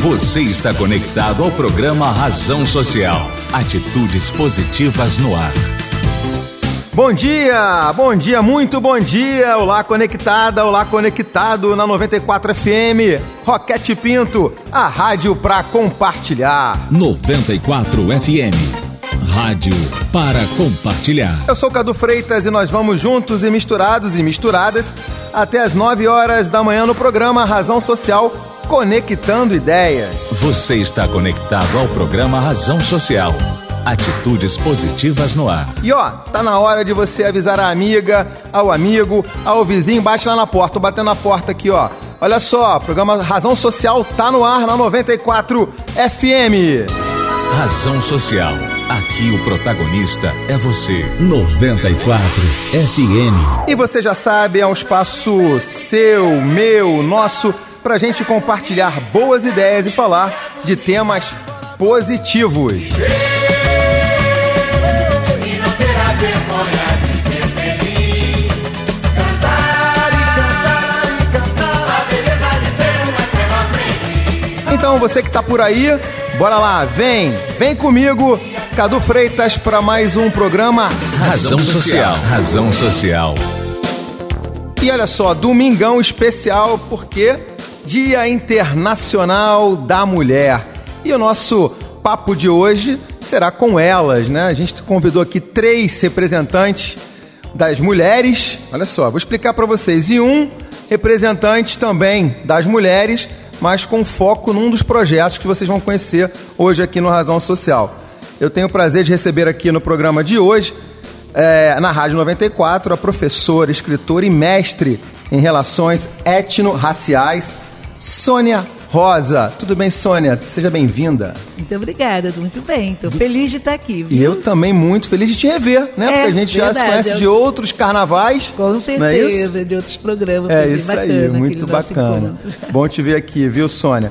Você está conectado ao programa Razão Social. Atitudes positivas no ar. Bom dia, bom dia, muito bom dia. Olá, conectada, olá, conectado na 94 FM. Roquete Pinto, a rádio para compartilhar. 94 FM. Rádio para compartilhar. Eu sou Cadu Freitas e nós vamos juntos e misturados e misturadas até as 9 horas da manhã no programa Razão Social Conectando Ideias. Você está conectado ao programa Razão Social. Atitudes positivas no ar. E ó, tá na hora de você avisar a amiga, ao amigo, ao vizinho, bate lá na porta, tô batendo na porta aqui, ó. Olha só, programa Razão Social tá no ar na 94 FM. Razão Social. Aqui o protagonista é você. 94 FM. E você já sabe, é um espaço seu, meu, nosso, pra gente compartilhar boas ideias e falar de temas positivos. Então você que tá por aí, Bora lá, vem, vem comigo, Cadu Freitas, para mais um programa Razão Social. Razão Social. E olha só, domingão especial, porque Dia Internacional da Mulher. E o nosso papo de hoje será com elas, né? A gente convidou aqui três representantes das mulheres. Olha só, vou explicar para vocês. E um representante também das mulheres mas com foco num dos projetos que vocês vão conhecer hoje aqui no Razão Social. Eu tenho o prazer de receber aqui no programa de hoje, é, na Rádio 94, a professora, escritora e mestre em relações etno-raciais, Sônia Rosa. Tudo bem, Sônia? Seja bem-vinda. Muito obrigada, muito bem. Estou feliz de estar aqui. Viu? E eu também muito feliz de te rever, né? É, Porque a gente verdade, já se conhece eu... de outros carnavais. Com é certeza, é de outros programas. É isso bacana, aí, muito bacana. Bom te ver aqui, viu, Sônia?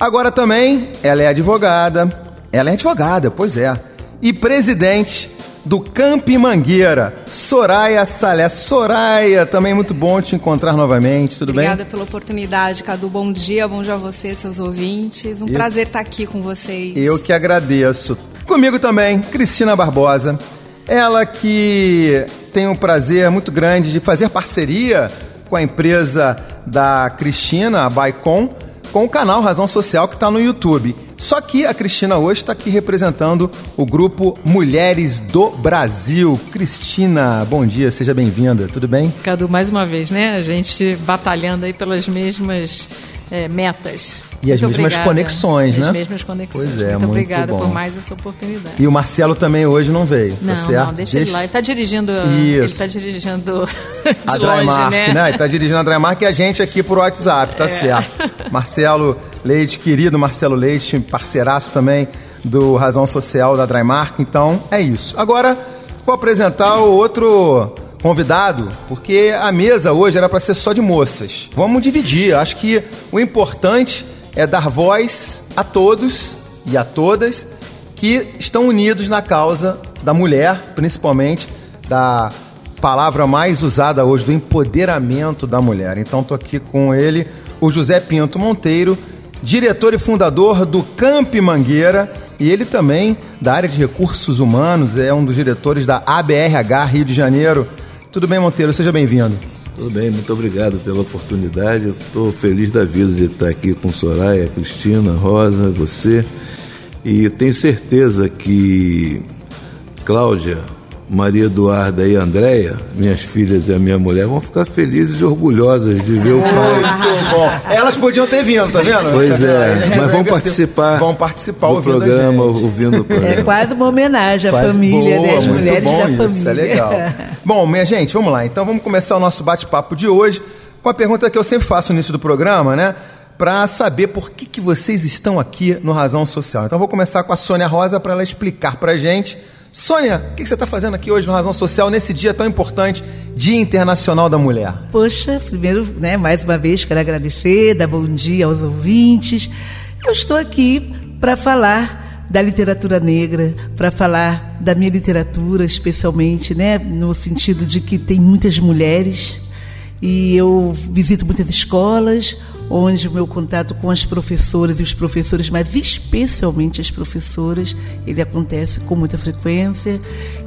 Agora também, ela é advogada. Ela é advogada, pois é. E presidente do Camp Mangueira, Soraya Salé. Soraya, também muito bom te encontrar novamente, tudo Obrigada bem? Obrigada pela oportunidade, Cadu. Bom dia, bom dia a você, seus ouvintes. Um eu, prazer estar aqui com vocês. Eu que agradeço. Comigo também, Cristina Barbosa. Ela que tem um prazer muito grande de fazer parceria com a empresa da Cristina, a Baicon, com o canal Razão Social que está no YouTube. Só que a Cristina hoje está aqui representando o grupo Mulheres do Brasil. Cristina, bom dia, seja bem-vinda, tudo bem? Cadu, mais uma vez, né? A gente batalhando aí pelas mesmas é, metas. E as mesmas obrigada. conexões, as né? As mesmas conexões. Pois é, muito, muito obrigada bom. por mais essa oportunidade. E o Marcelo também hoje não veio, não, tá certo? Não, deixa, deixa, ele lá. Ele está dirigindo, Isso. ele está dirigindo a longe, Drymark, né? né? Ele está dirigindo a Drymark e a gente aqui por WhatsApp, tá é. certo. Marcelo Leite, querido Marcelo Leite, parceiraço também do Razão Social da Drymark. Então, é isso. Agora, vou apresentar o outro convidado, porque a mesa hoje era para ser só de moças. Vamos dividir. Acho que o importante é dar voz a todos e a todas que estão unidos na causa da mulher, principalmente da palavra mais usada hoje, do empoderamento da mulher. Então estou aqui com ele, o José Pinto Monteiro, diretor e fundador do Camp Mangueira, e ele também da área de recursos humanos, é um dos diretores da ABRH Rio de Janeiro. Tudo bem, Monteiro? Seja bem-vindo. Tudo bem, muito obrigado pela oportunidade. Estou feliz da vida de estar aqui com Soraya, Cristina, Rosa, você. E tenho certeza que Cláudia, Maria Eduarda e Andréia, minhas filhas e a minha mulher, vão ficar felizes e orgulhosas de ver o pai. Muito bom. Elas podiam ter vindo, tá vendo? Pois é, mas vão participar, vão participar do programa, ouvindo o programa. É quase uma homenagem à quase família, boa, né? As mulheres bom da isso, família. É legal. bom, minha gente, vamos lá. Então vamos começar o nosso bate-papo de hoje com a pergunta que eu sempre faço no início do programa, né? Para saber por que, que vocês estão aqui no Razão Social. Então vou começar com a Sônia Rosa para ela explicar para gente Sônia, o que você está fazendo aqui hoje no Razão Social, nesse dia tão importante, Dia Internacional da Mulher? Poxa, primeiro, né, mais uma vez, quero agradecer, dar bom dia aos ouvintes. Eu estou aqui para falar da literatura negra, para falar da minha literatura, especialmente, né, no sentido de que tem muitas mulheres e eu visito muitas escolas onde o meu contato com as professoras e os professores, mas especialmente as professoras, ele acontece com muita frequência.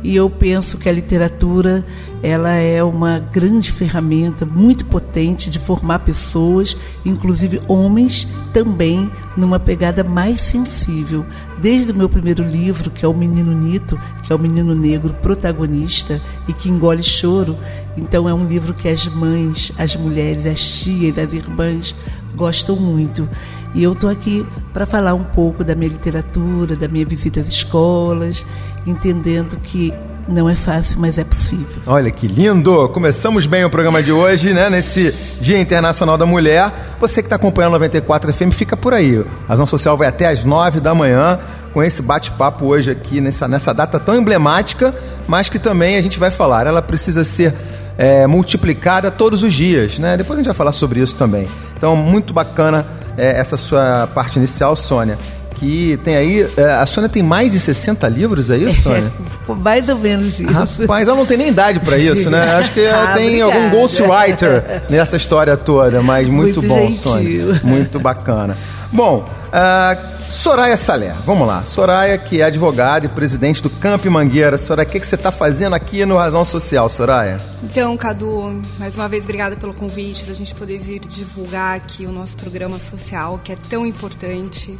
E eu penso que a literatura ela é uma grande ferramenta, muito potente de formar pessoas, inclusive homens, também numa pegada mais sensível. Desde o meu primeiro livro, que é O Menino Nito, que é o menino negro protagonista e que engole choro, então é um livro que as mães, as mulheres, as tias, as irmãs gostam muito. E eu estou aqui para falar um pouco da minha literatura, da minha visita às escolas, entendendo que não é fácil, mas é possível. Olha que lindo! Começamos bem o programa de hoje, né? Nesse Dia Internacional da Mulher. Você que está acompanhando 94 FM, fica por aí. Razão Social vai até às 9 da manhã com esse bate-papo hoje aqui, nessa, nessa data tão emblemática, mas que também a gente vai falar. Ela precisa ser é, multiplicada todos os dias, né? Depois a gente vai falar sobre isso também. Então, muito bacana é, essa sua parte inicial, Sônia que tem aí. É, a Sônia tem mais de 60 livros, é isso, Sônia? mais ou menos isso. Rapaz, ela não tem nem idade para isso, né? Acho que ela ah, tem obrigada. algum ghostwriter nessa história toda, mas muito, muito bom, gentil. Sônia. Muito bacana. Bom, uh, Soraya Salé, vamos lá. Soraya, que é advogada e presidente do Camp Mangueira. Soraya, o que, que você está fazendo aqui no Razão Social, Soraya? Então, Cadu, mais uma vez, obrigada pelo convite, da gente poder vir divulgar aqui o nosso programa social, que é tão importante.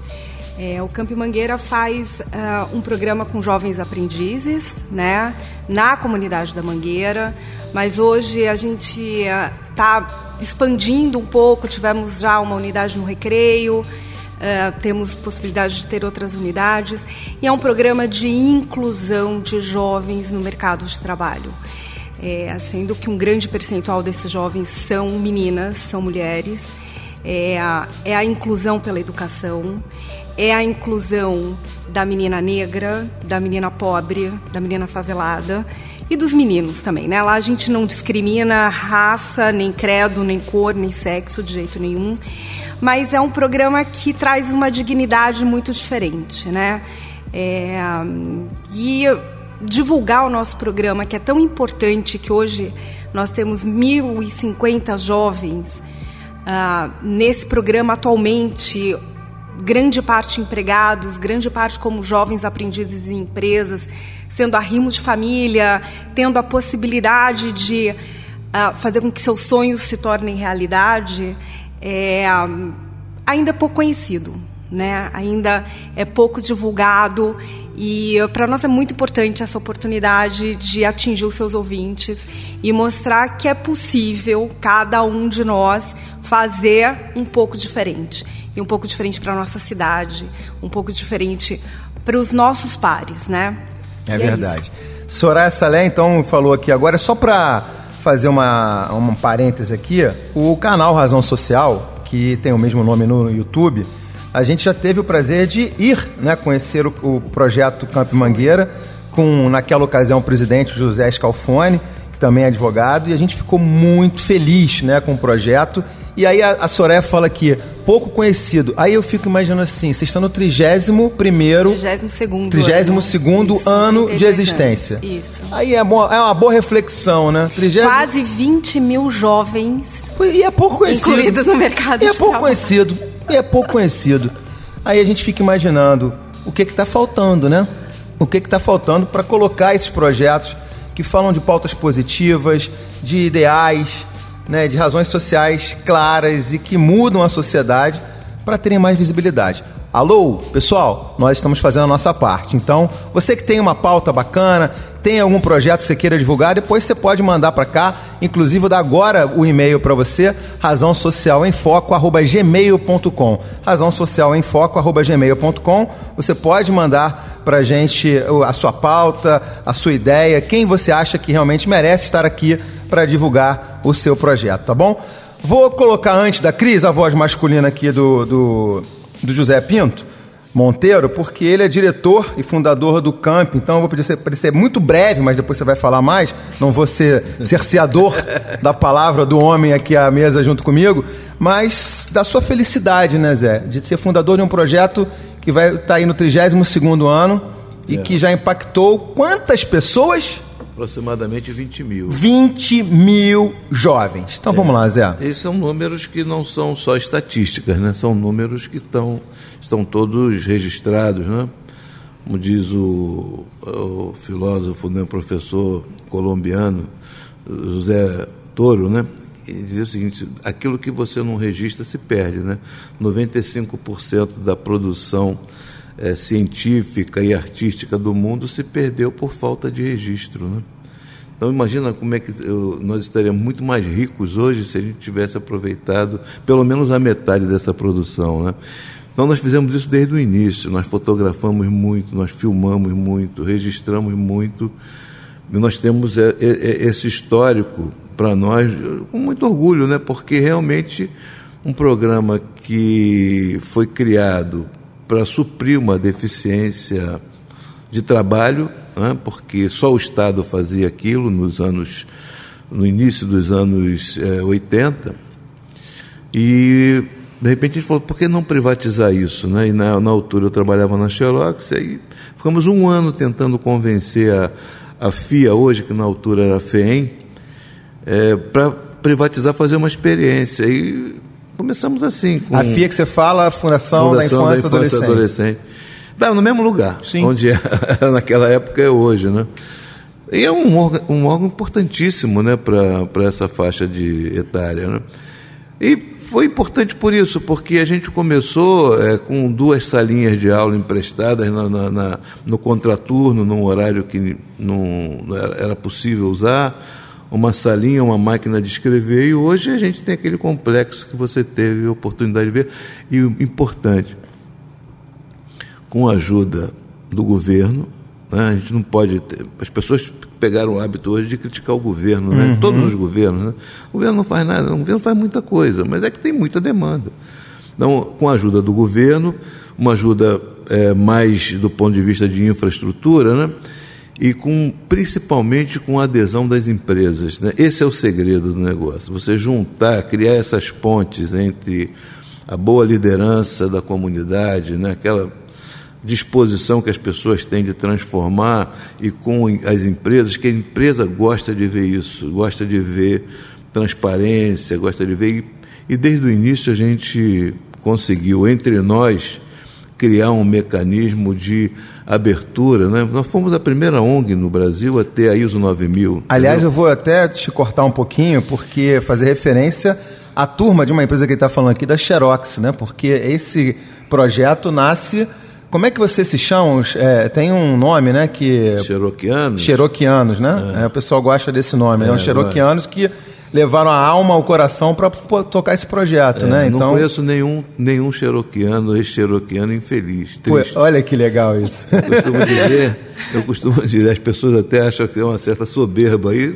É, o Camp Mangueira faz uh, um programa com jovens aprendizes, né, na comunidade da Mangueira, mas hoje a gente está uh, expandindo um pouco, tivemos já uma unidade no Recreio, uh, temos possibilidade de ter outras unidades, e é um programa de inclusão de jovens no mercado de trabalho. É, sendo que um grande percentual desses jovens são meninas, são mulheres, é a, é a inclusão pela educação é a inclusão da menina negra, da menina pobre, da menina favelada e dos meninos também, né? Lá a gente não discrimina raça, nem credo, nem cor, nem sexo de jeito nenhum, mas é um programa que traz uma dignidade muito diferente, né? É, e divulgar o nosso programa, que é tão importante, que hoje nós temos 1.050 jovens uh, nesse programa atualmente, grande parte empregados, grande parte como jovens aprendizes em empresas, sendo arrimo de família, tendo a possibilidade de uh, fazer com que seus sonhos se tornem realidade, é, ainda é pouco conhecido, né? ainda é pouco divulgado e para nós é muito importante essa oportunidade de atingir os seus ouvintes e mostrar que é possível cada um de nós fazer um pouco diferente e um pouco diferente para a nossa cidade, um pouco diferente para os nossos pares, né? É e é verdade. É Soraya Salé, então, falou aqui agora, só para fazer uma, um parêntese aqui, o canal Razão Social, que tem o mesmo nome no YouTube, a gente já teve o prazer de ir né, conhecer o, o projeto Campo Mangueira, com, naquela ocasião, o presidente José Scalfone, que também é advogado, e a gente ficou muito feliz né, com o projeto e aí a, a Soraya fala aqui, pouco conhecido. Aí eu fico imaginando assim, vocês estão no 31 primeiro... 32 32 segundo ano, ano de existência. Isso. Aí é, é uma boa reflexão, né? 30... Quase 20 mil jovens... E é pouco conhecido. Incluídos no mercado E é pouco conhecido. E é pouco conhecido. Aí a gente fica imaginando o que está faltando, né? O que está faltando para colocar esses projetos que falam de pautas positivas, de ideais, né, de razões sociais claras e que mudam a sociedade para terem mais visibilidade. Alô, pessoal, nós estamos fazendo a nossa parte. Então, você que tem uma pauta bacana, tem algum projeto que você queira divulgar, depois você pode mandar para cá. Inclusive, vou agora o e-mail para você, razão social em foco, gmail.com. Razão social em foco, gmail.com. Você pode mandar para gente a sua pauta, a sua ideia, quem você acha que realmente merece estar aqui para divulgar o seu projeto, tá bom? Vou colocar antes da Cris a voz masculina aqui do, do, do José Pinto Monteiro, porque ele é diretor e fundador do Camp, então eu vou pedir para ser muito breve, mas depois você vai falar mais, não vou ser cerceador da palavra do homem aqui à mesa junto comigo, mas da sua felicidade, né, Zé, de ser fundador de um projeto que vai estar tá aí no 32º ano e é. que já impactou quantas pessoas? Aproximadamente 20 mil. 20 mil jovens. Então é. vamos lá, Zé. Esses são números que não são só estatísticas, né? São números que estão, estão todos registrados, né? Como diz o, o filósofo, né, professor colombiano, José Toro, né? Ele diz o seguinte: aquilo que você não registra se perde, né? 95% da produção é, científica e artística do mundo se perdeu por falta de registro. Né? Então imagina como é que eu, nós estaríamos muito mais ricos hoje se a gente tivesse aproveitado pelo menos a metade dessa produção. Né? Então nós fizemos isso desde o início, nós fotografamos muito, nós filmamos muito, registramos muito, e nós temos é, é, é, esse histórico para nós com muito orgulho, né? porque realmente um programa que foi criado para suprir uma deficiência de trabalho, né, porque só o Estado fazia aquilo nos anos, no início dos anos é, 80. E de repente a gente falou, por que não privatizar isso? Né? E na, na altura eu trabalhava na Xerox, aí ficamos um ano tentando convencer a, a FIA, hoje, que na altura era a FEEM, é, para privatizar, fazer uma experiência. E Começamos assim. Com a FIA que você fala, a Fundação, Fundação da Infância, da Infância Adolescente. Adolescente. no mesmo lugar, Sim. onde era naquela época é hoje, né? E é um órgão, um órgão importantíssimo né, para essa faixa de etária. Né? E foi importante por isso, porque a gente começou é, com duas salinhas de aula emprestadas na, na, na, no contraturno, num horário que não era possível usar uma salinha, uma máquina de escrever, e hoje a gente tem aquele complexo que você teve a oportunidade de ver. E importante, com a ajuda do governo, né, a gente não pode ter. As pessoas pegaram o hábito hoje de criticar o governo, né? Uhum. todos os governos. Né? O governo não faz nada, o governo faz muita coisa, mas é que tem muita demanda. Então, com a ajuda do governo, uma ajuda é, mais do ponto de vista de infraestrutura, né? e com principalmente com a adesão das empresas. Né? Esse é o segredo do negócio. Você juntar, criar essas pontes entre a boa liderança da comunidade, né? aquela disposição que as pessoas têm de transformar e com as empresas, que a empresa gosta de ver isso, gosta de ver transparência, gosta de ver. E, e desde o início a gente conseguiu, entre nós, criar um mecanismo de abertura, né? Nós fomos a primeira ONG no Brasil a ter a ISO 9000. Aliás, entendeu? eu vou até te cortar um pouquinho, porque fazer referência à turma de uma empresa que está falando aqui, da Xerox, né? Porque esse projeto nasce... Como é que você se chama? É, tem um nome, né? Que... Xeroquianos. Xeroquianos, né? É. É, o pessoal gosta desse nome. É, né? Os Xeroquianos que levaram a alma, o coração para tocar esse projeto, é, né? Então não conheço nenhum nenhum xeroquiano, ex-xeroquiano infeliz. Triste. olha que legal isso. Eu costumo dizer, eu costumo dizer, as pessoas até acham que tem uma certa soberba aí.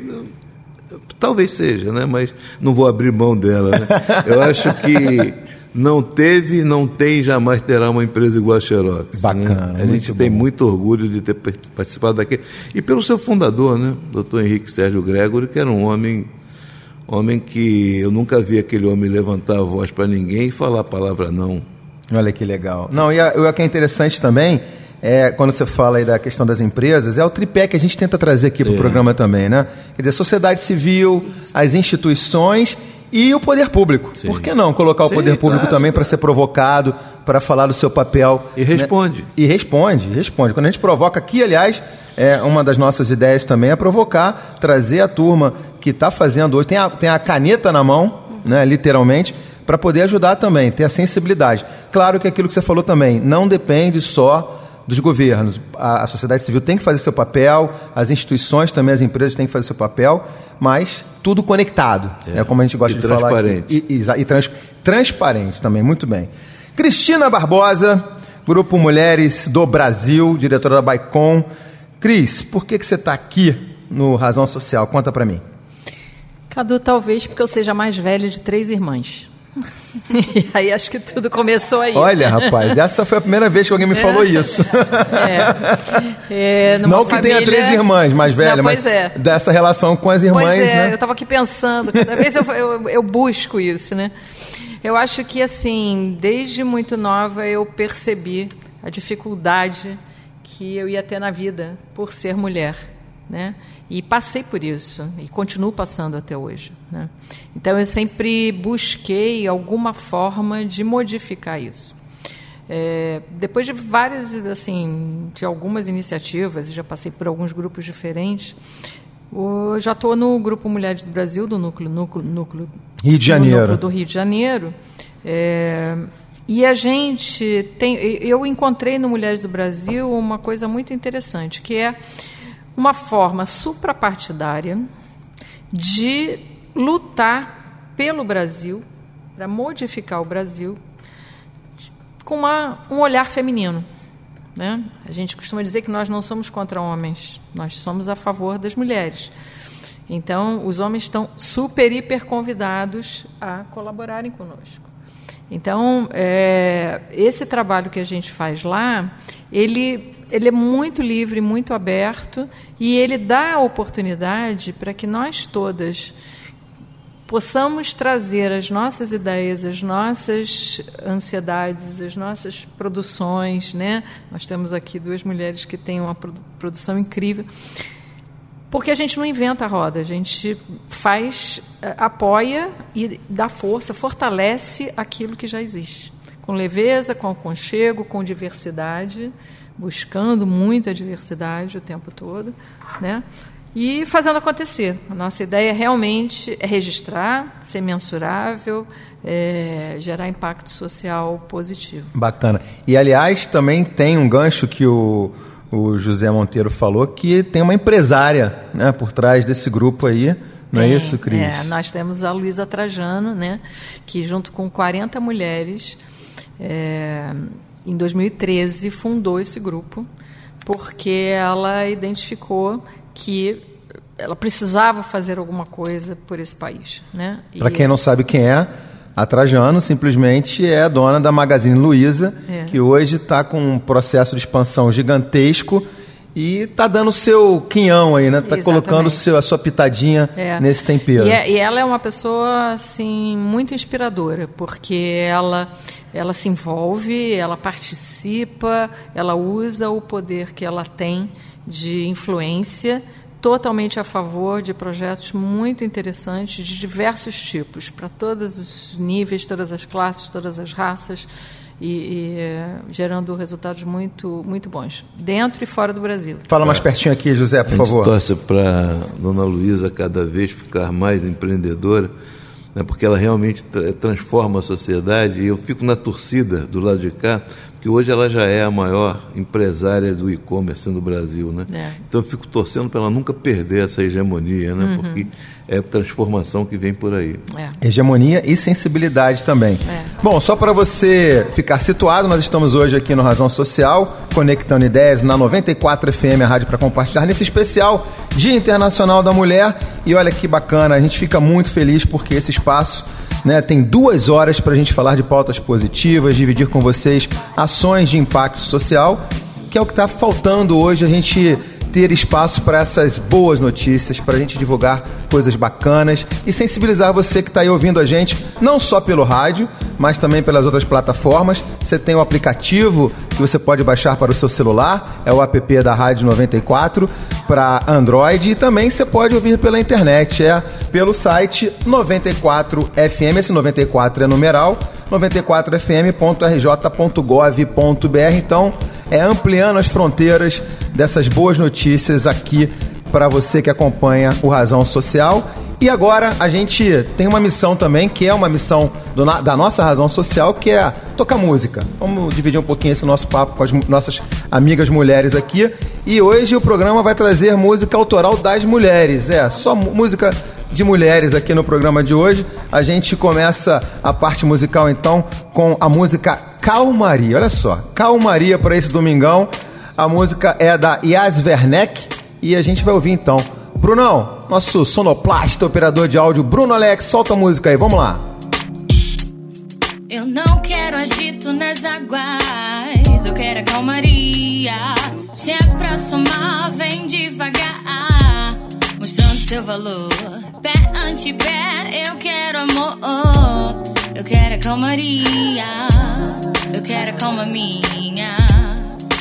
Talvez seja, né? Mas não vou abrir mão dela. Né? Eu acho que não teve, não tem, jamais terá uma empresa igual a Xerox. Né? Bacana. Né? A gente bom. tem muito orgulho de ter participado daquele. E pelo seu fundador, né? Dr. Henrique Sérgio Gregory, que era um homem Homem que eu nunca vi aquele homem levantar a voz para ninguém e falar a palavra não. Olha que legal. Não, e o que é interessante também é, quando você fala aí da questão das empresas, é o tripé que a gente tenta trazer aqui para o é. programa também, né? Quer dizer, sociedade civil, as instituições e o poder público. Sim. Por que não colocar o Sim, poder público tá, também para ser provocado, para falar do seu papel? E responde. Né? E responde, responde. Quando a gente provoca aqui, aliás, é uma das nossas ideias também é provocar, trazer a turma que está fazendo hoje, tem a, tem a caneta na mão, né, literalmente, para poder ajudar também, ter a sensibilidade. Claro que aquilo que você falou também, não depende só dos governos. A, a, sociedade civil tem que fazer seu papel, as instituições também, as empresas têm que fazer seu papel, mas tudo conectado, é, é como a gente gosta de falar. E, e, e trans, transparente também, muito bem. Cristina Barbosa, Grupo Mulheres do Brasil, diretora da Baicom. Cris, por que, que você está aqui no Razão Social? Conta para mim. Cadu, talvez porque eu seja mais velha de três irmãs. E aí acho que tudo começou aí. Olha, rapaz, essa foi a primeira vez que alguém me falou isso. É. É, não que família... tenha três irmãs mais velhas, mas é. dessa relação com as irmãs. Pois é, né? eu estava aqui pensando, cada vez eu, eu, eu busco isso, né? Eu acho que, assim, desde muito nova eu percebi a dificuldade que eu ia ter na vida por ser mulher. né? E passei por isso e continuo passando até hoje. Né? Então eu sempre busquei alguma forma de modificar isso. É, depois de várias, assim, de algumas iniciativas, já passei por alguns grupos diferentes. Eu já estou no grupo Mulheres do Brasil, do núcleo, núcleo, núcleo Rio de Janeiro. núcleo do Rio de Janeiro. É, e a gente tem, eu encontrei no Mulheres do Brasil uma coisa muito interessante, que é uma forma suprapartidária de lutar pelo Brasil, para modificar o Brasil, com uma, um olhar feminino. Né? A gente costuma dizer que nós não somos contra homens, nós somos a favor das mulheres. Então, os homens estão super, hiper convidados a colaborarem conosco. Então, é, esse trabalho que a gente faz lá, ele, ele é muito livre, muito aberto, e ele dá a oportunidade para que nós todas possamos trazer as nossas ideias, as nossas ansiedades, as nossas produções, né? Nós temos aqui duas mulheres que têm uma produção incrível. Porque a gente não inventa a roda, a gente faz, eh, apoia e dá força, fortalece aquilo que já existe. Com leveza, com aconchego, com diversidade, buscando muito a diversidade o tempo todo, né? e fazendo acontecer. A nossa ideia realmente é registrar, ser mensurável, é, gerar impacto social positivo. Bacana. E, aliás, também tem um gancho que o, o José Monteiro falou, que tem uma empresária né, por trás desse grupo aí. Não é, é isso, Cris? É, nós temos a Luísa Trajano, né, que junto com 40 mulheres, é, em 2013, fundou esse grupo, porque ela identificou que ela precisava fazer alguma coisa por esse país. Né? Para quem não sabe quem é, a Trajano simplesmente é a dona da Magazine Luiza, é. que hoje está com um processo de expansão gigantesco e está dando o seu quinhão aí, né? Está colocando seu, a sua pitadinha é. nesse tempero. E, é, e, ela é uma pessoa assim muito inspiradora, porque ela ela se envolve, ela participa, ela usa o poder que ela tem de influência totalmente a favor de projetos muito interessantes de diversos tipos, para todos os níveis, todas as classes, todas as raças, e, e gerando resultados muito, muito bons, dentro e fora do Brasil. Fala mais pertinho aqui, José, por favor. A gente torce para Dona Luísa cada vez ficar mais empreendedora, né, porque ela realmente transforma a sociedade, e eu fico na torcida do lado de cá, que hoje ela já é a maior empresária do e-commerce no Brasil, né? É. Então eu fico torcendo para ela nunca perder essa hegemonia, né? Uhum. Porque é a transformação que vem por aí. É. Hegemonia e sensibilidade também. É. Bom, só para você ficar situado, nós estamos hoje aqui no Razão Social, conectando ideias na 94 FM, a rádio para compartilhar, nesse especial Dia Internacional da Mulher. E olha que bacana, a gente fica muito feliz porque esse espaço né? Tem duas horas para a gente falar de pautas positivas, dividir com vocês ações de impacto social, que é o que está faltando hoje a gente ter espaço para essas boas notícias, para a gente divulgar coisas bacanas e sensibilizar você que está aí ouvindo a gente, não só pelo rádio, mas também pelas outras plataformas. Você tem o aplicativo que você pode baixar para o seu celular, é o app da Rádio 94 para Android e também você pode ouvir pela internet, é pelo site 94FM, esse 94 é numeral, 94fm.rj.gov.br. Então, é ampliando as fronteiras dessas boas notícias aqui para você que acompanha o Razão Social. E agora a gente tem uma missão também, que é uma missão do, da nossa razão social, que é tocar música. Vamos dividir um pouquinho esse nosso papo com as nossas amigas mulheres aqui. E hoje o programa vai trazer música autoral das mulheres. É, só música de mulheres aqui no programa de hoje. A gente começa a parte musical então com a música Calmaria. Olha só, Calmaria para esse domingão. A música é da Yas Werneck e a gente vai ouvir então. Brunão, nosso sonoplasta, operador de áudio, Bruno Alex, solta a música aí, vamos lá. Eu não quero agito nas águas, eu quero a calmaria. Se é pra somar, vem devagar, mostrando seu valor. Pé ante pé, eu quero amor, eu quero a calmaria, eu quero a calma minha.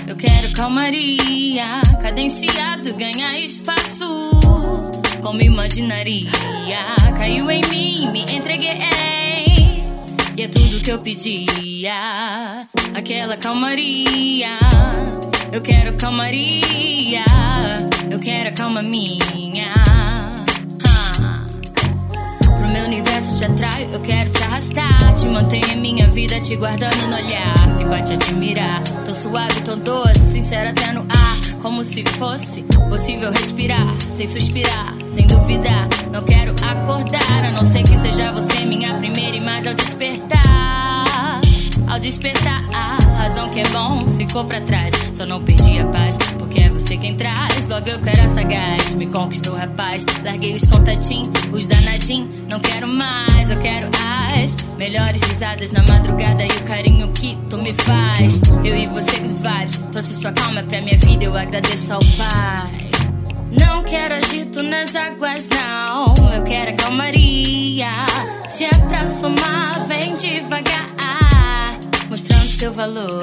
Eu quero calmaria, cadenciado, ganhar espaço. Como imaginaria, caiu em mim, me entreguei. E é tudo que eu pedia, aquela calmaria. Eu quero calmaria, eu quero a calma minha meu universo te atrai, eu quero te arrastar. Te manter em minha vida, te guardando no olhar. Fico a te admirar. Tô suave, tão doce, sincera até no ar. Como se fosse possível respirar, sem suspirar, sem duvidar. Não quero acordar, a não ser que seja você minha primeira imagem ao despertar. Ao despertar, a razão que é bom ficou pra trás. Só não perdi a paz, porque é você quem traz. Logo eu quero a sagaz, me conquistou, rapaz. Larguei os contatinhos, os danadinhos. Não quero mais, eu quero as melhores risadas na madrugada e o carinho que tu me faz. Eu e você, good vibes. Trouxe sua calma pra minha vida, eu agradeço ao Pai. Não quero agito nas águas, não. Eu quero a calmaria. Se é pra somar, vem devagar seu valor.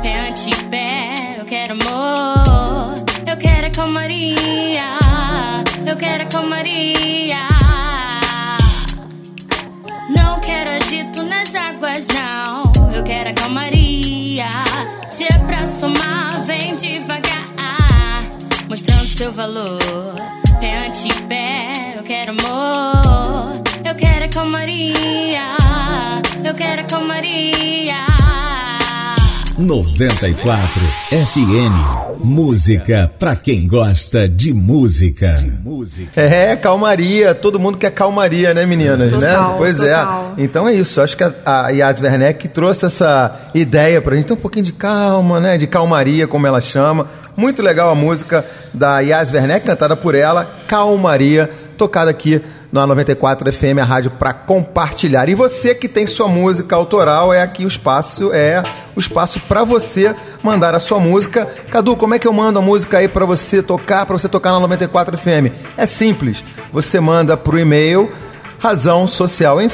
Pé ante pé, eu quero amor. Eu quero a calmaria. Eu quero a calmaria. Não quero agito nas águas, não. Eu quero a calmaria. Se é pra somar, vem devagar. Mostrando seu valor. Pé ante pé, eu quero amor. Eu quero a calmaria. Eu quero calmaria. 94 FM. Música pra quem gosta de música. É, calmaria. Todo mundo quer calmaria, né, meninas? Total, né? Pois é. total. é. Então é isso. Acho que a, a Yas Werneck trouxe essa ideia pra gente ter um pouquinho de calma, né? De calmaria, como ela chama. Muito legal a música da Yas Werneck, cantada por ela, Calmaria, tocada aqui na 94 FM, a rádio para compartilhar. E você que tem sua música autoral, é aqui o espaço, é o espaço para você mandar a sua música. Cadu, como é que eu mando a música aí para você tocar, para você tocar na 94 FM? É simples. Você manda pro e-mail razão social em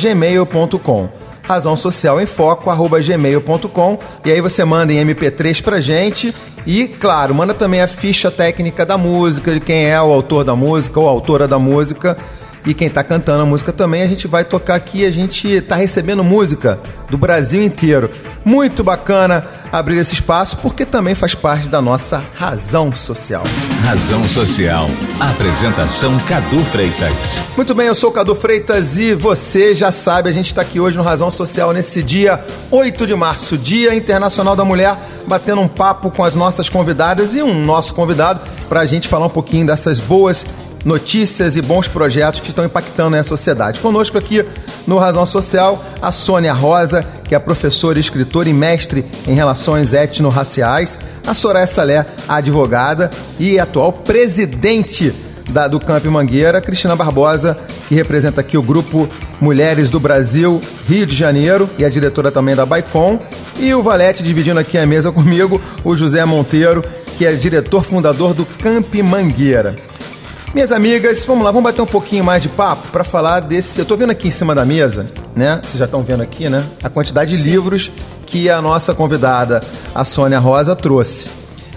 gmail.com razão social em foco gmail.com e aí você manda em MP3 pra gente. E, claro, manda também a ficha técnica da música, de quem é o autor da música ou autora da música e quem está cantando a música também. A gente vai tocar aqui, a gente está recebendo música do Brasil inteiro. Muito bacana abrir esse espaço porque também faz parte da nossa razão social. Razão Social. Apresentação Cadu Freitas. Muito bem, eu sou o Cadu Freitas e você já sabe, a gente está aqui hoje no Razão Social nesse dia 8 de março, Dia Internacional da Mulher, batendo um papo com as nossas convidadas e um nosso convidado para a gente falar um pouquinho dessas boas notícias e bons projetos que estão impactando a sociedade. Conosco aqui no Razão Social, a Sônia Rosa, que é professora, escritora e mestre em relações étnico-raciais, a Soraya Salé, advogada e atual presidente da, do Camp Mangueira, Cristina Barbosa, que representa aqui o grupo Mulheres do Brasil, Rio de Janeiro, e a diretora também da Baicom, e o Valete dividindo aqui a mesa comigo, o José Monteiro, que é diretor fundador do Camp Mangueira. Minhas amigas, vamos lá, vamos bater um pouquinho mais de papo para falar desse. Eu tô vendo aqui em cima da mesa, né? Vocês já estão vendo aqui, né? A quantidade de livros que a nossa convidada, a Sônia Rosa, trouxe.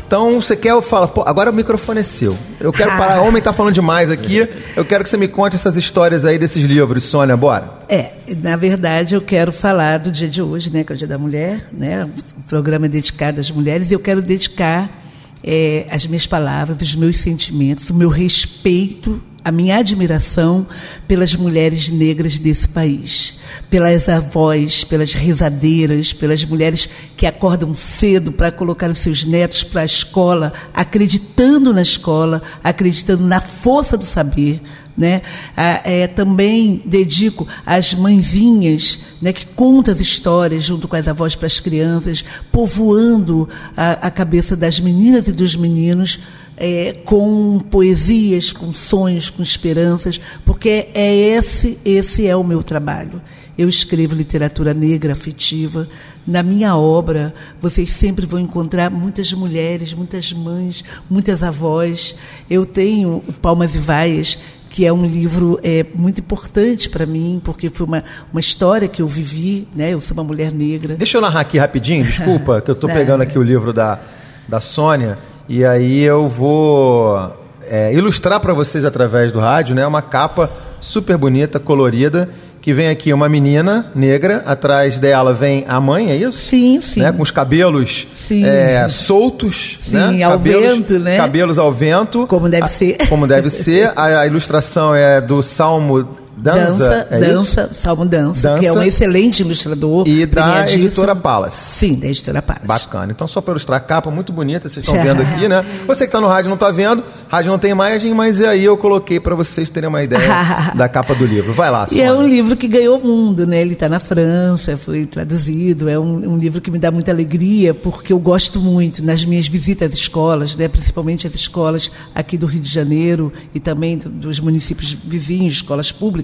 Então, você quer eu falo, pô, agora o microfone é seu. Eu quero parar, o homem tá falando demais aqui. Eu quero que você me conte essas histórias aí desses livros, Sônia, bora. É, na verdade eu quero falar do dia de hoje, né, que é o Dia da Mulher, né? O programa é dedicado às mulheres e eu quero dedicar é, as minhas palavras, os meus sentimentos, o meu respeito, a minha admiração pelas mulheres negras desse país, pelas avós, pelas rezadeiras, pelas mulheres que acordam cedo para colocar os seus netos para a escola, acreditando na escola, acreditando na força do saber, né? Ah, é, também dedico às mãezinhas né, que contam as histórias junto com as avós para as crianças, povoando a, a cabeça das meninas e dos meninos é, com poesias, com sonhos, com esperanças, porque é esse, esse é o meu trabalho. Eu escrevo literatura negra afetiva. Na minha obra, vocês sempre vão encontrar muitas mulheres, muitas mães, muitas avós. Eu tenho o Palmas e Vaias, que é um livro é, muito importante para mim, porque foi uma, uma história que eu vivi, né? Eu sou uma mulher negra. Deixa eu narrar aqui rapidinho, desculpa, que eu estou pegando aqui o livro da, da Sônia, e aí eu vou é, ilustrar para vocês através do rádio, né? Uma capa super bonita, colorida, que vem aqui uma menina negra, atrás dela vem a mãe, é isso? Sim, sim. Né? Com os cabelos é, soltos, sim, né? ao cabelos, vento, né? Cabelos ao vento. Como deve ser. Como deve ser. A, a ilustração é do Salmo Dança, dança, é dança Salmo dança, dança, que é um excelente ilustrador. E da editora Palace. Sim, da editora Palace. Bacana. Então, só para ilustrar a capa, muito bonita, vocês estão vendo aqui, né? Você que está no rádio não está vendo, rádio não tem imagem, mas aí eu coloquei para vocês terem uma ideia da capa do livro. Vai lá, Sônia. E é um livro que ganhou o mundo, né? Ele está na França, foi traduzido. É um, um, livro que me dá muita alegria, porque eu gosto muito, nas minhas visitas às escolas, né? principalmente as escolas aqui do Rio de Janeiro e também do, dos municípios vizinhos, escolas públicas,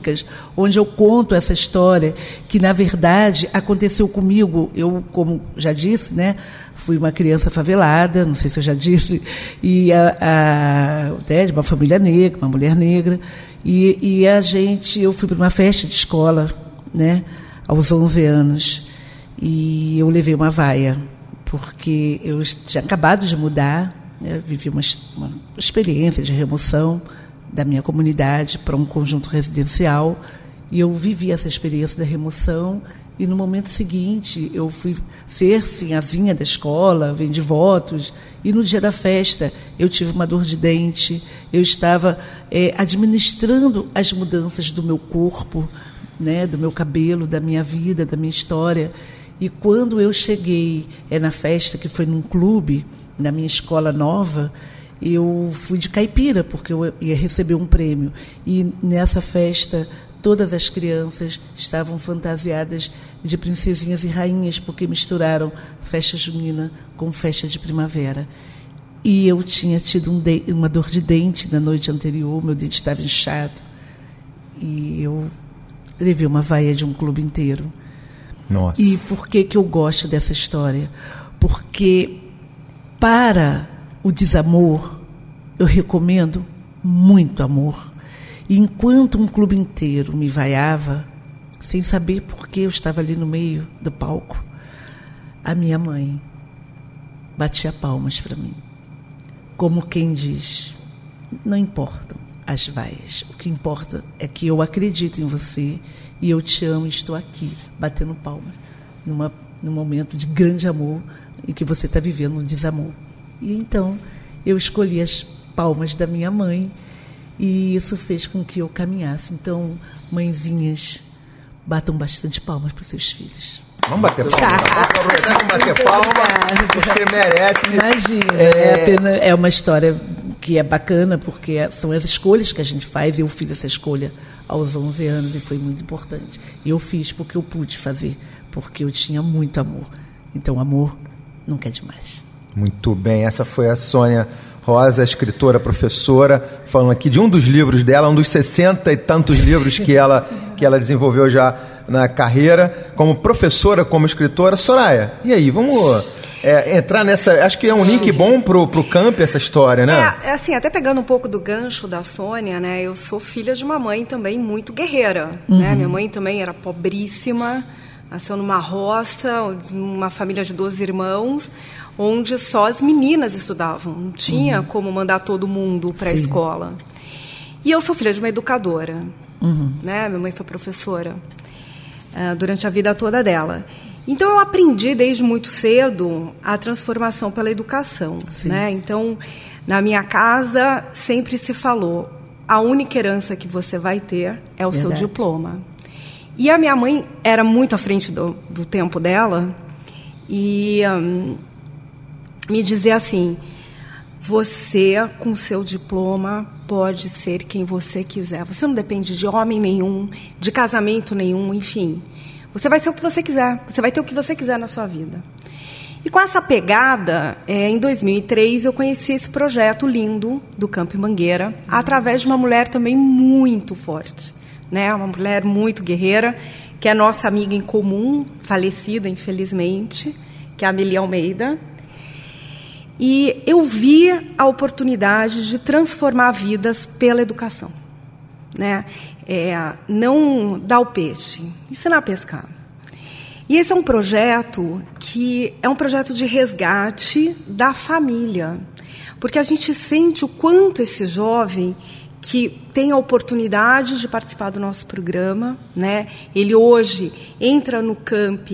onde eu conto essa história que, na verdade, aconteceu comigo. Eu, como já disse, né? Fui uma criança favelada, não sei se eu já disse, e a, a, né, de uma família negra, uma mulher negra, e, e a gente, eu fui para uma festa de escola, né, aos 11 anos, e eu levei uma vaia, porque eu tinha acabado de mudar, né, vivi uma, uma experiência de remoção da minha comunidade para um conjunto residencial, e eu vivi essa experiência da remoção. E no momento seguinte eu fui ser sinhazinha da escola, vendi votos, e no dia da festa eu tive uma dor de dente, eu estava é, administrando as mudanças do meu corpo, né, do meu cabelo, da minha vida, da minha história. E quando eu cheguei é, na festa, que foi num clube, na minha escola nova, eu fui de caipira, porque eu ia receber um prêmio. E nessa festa Todas as crianças estavam fantasiadas de princesinhas e rainhas, porque misturaram festa junina com festa de primavera. E eu tinha tido um uma dor de dente na noite anterior, meu dente estava inchado. E eu levei uma vaia de um clube inteiro. Nossa. E por que, que eu gosto dessa história? Porque para o desamor, eu recomendo muito amor. E enquanto um clube inteiro me vaiava, sem saber por que eu estava ali no meio do palco, a minha mãe batia palmas para mim. Como quem diz: não importam as vaias, o que importa é que eu acredito em você e eu te amo e estou aqui, batendo palmas, numa, num momento de grande amor em que você está vivendo um desamor. E então eu escolhi as palmas da minha mãe e isso fez com que eu caminhasse. Então, mãezinhas, batam bastante palmas para os seus filhos. Vamos bater palma. Vamos bater palma, porque merece. Imagina, é... É, é uma história que é bacana, porque são as escolhas que a gente faz. Eu fiz essa escolha aos 11 anos e foi muito importante. Eu fiz porque eu pude fazer, porque eu tinha muito amor. Então, amor nunca é demais. Muito bem, essa foi a Sônia Rosa, escritora, professora, falando aqui de um dos livros dela, um dos sessenta e tantos livros que ela, que ela desenvolveu já na carreira, como professora, como escritora. Soraya, e aí, vamos é, entrar nessa. Acho que é um link bom pro, pro camp essa história, né? É, é, assim, até pegando um pouco do gancho da Sônia, né? Eu sou filha de uma mãe também muito guerreira. Né? Uhum. Né? Minha mãe também era pobríssima, nasceu numa roça, uma família de 12 irmãos onde só as meninas estudavam, não tinha uhum. como mandar todo mundo para a escola. E eu sou filha de uma educadora, uhum. né? Minha mãe foi professora uh, durante a vida toda dela. Então eu aprendi desde muito cedo a transformação pela educação, né? Então na minha casa sempre se falou a única herança que você vai ter é o Verdade. seu diploma. E a minha mãe era muito à frente do, do tempo dela e um, me dizer assim: você, com seu diploma, pode ser quem você quiser. Você não depende de homem nenhum, de casamento nenhum, enfim. Você vai ser o que você quiser. Você vai ter o que você quiser na sua vida. E com essa pegada, é, em 2003 eu conheci esse projeto lindo do Campo Mangueira, através de uma mulher também muito forte, né? Uma mulher muito guerreira, que é nossa amiga em comum, falecida infelizmente, que é a Amelia Almeida, e eu vi a oportunidade de transformar vidas pela educação. né? É, não dar o peixe, ensinar a pescar. E esse é um projeto que é um projeto de resgate da família, porque a gente sente o quanto esse jovem que tem a oportunidade de participar do nosso programa, né? Ele hoje entra no camp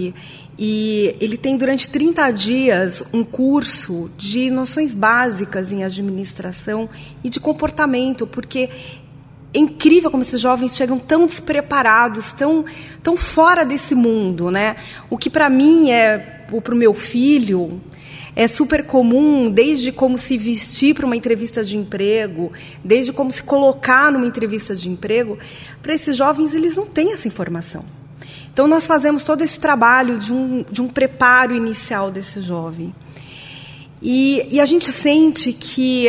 e ele tem durante 30 dias um curso de noções básicas em administração e de comportamento, porque é incrível como esses jovens chegam tão despreparados, tão, tão fora desse mundo, né? O que para mim é, ou para o meu filho, é super comum, desde como se vestir para uma entrevista de emprego, desde como se colocar numa entrevista de emprego, para esses jovens eles não têm essa informação. Então nós fazemos todo esse trabalho de um, de um preparo inicial desse jovem. E, e a gente sente que,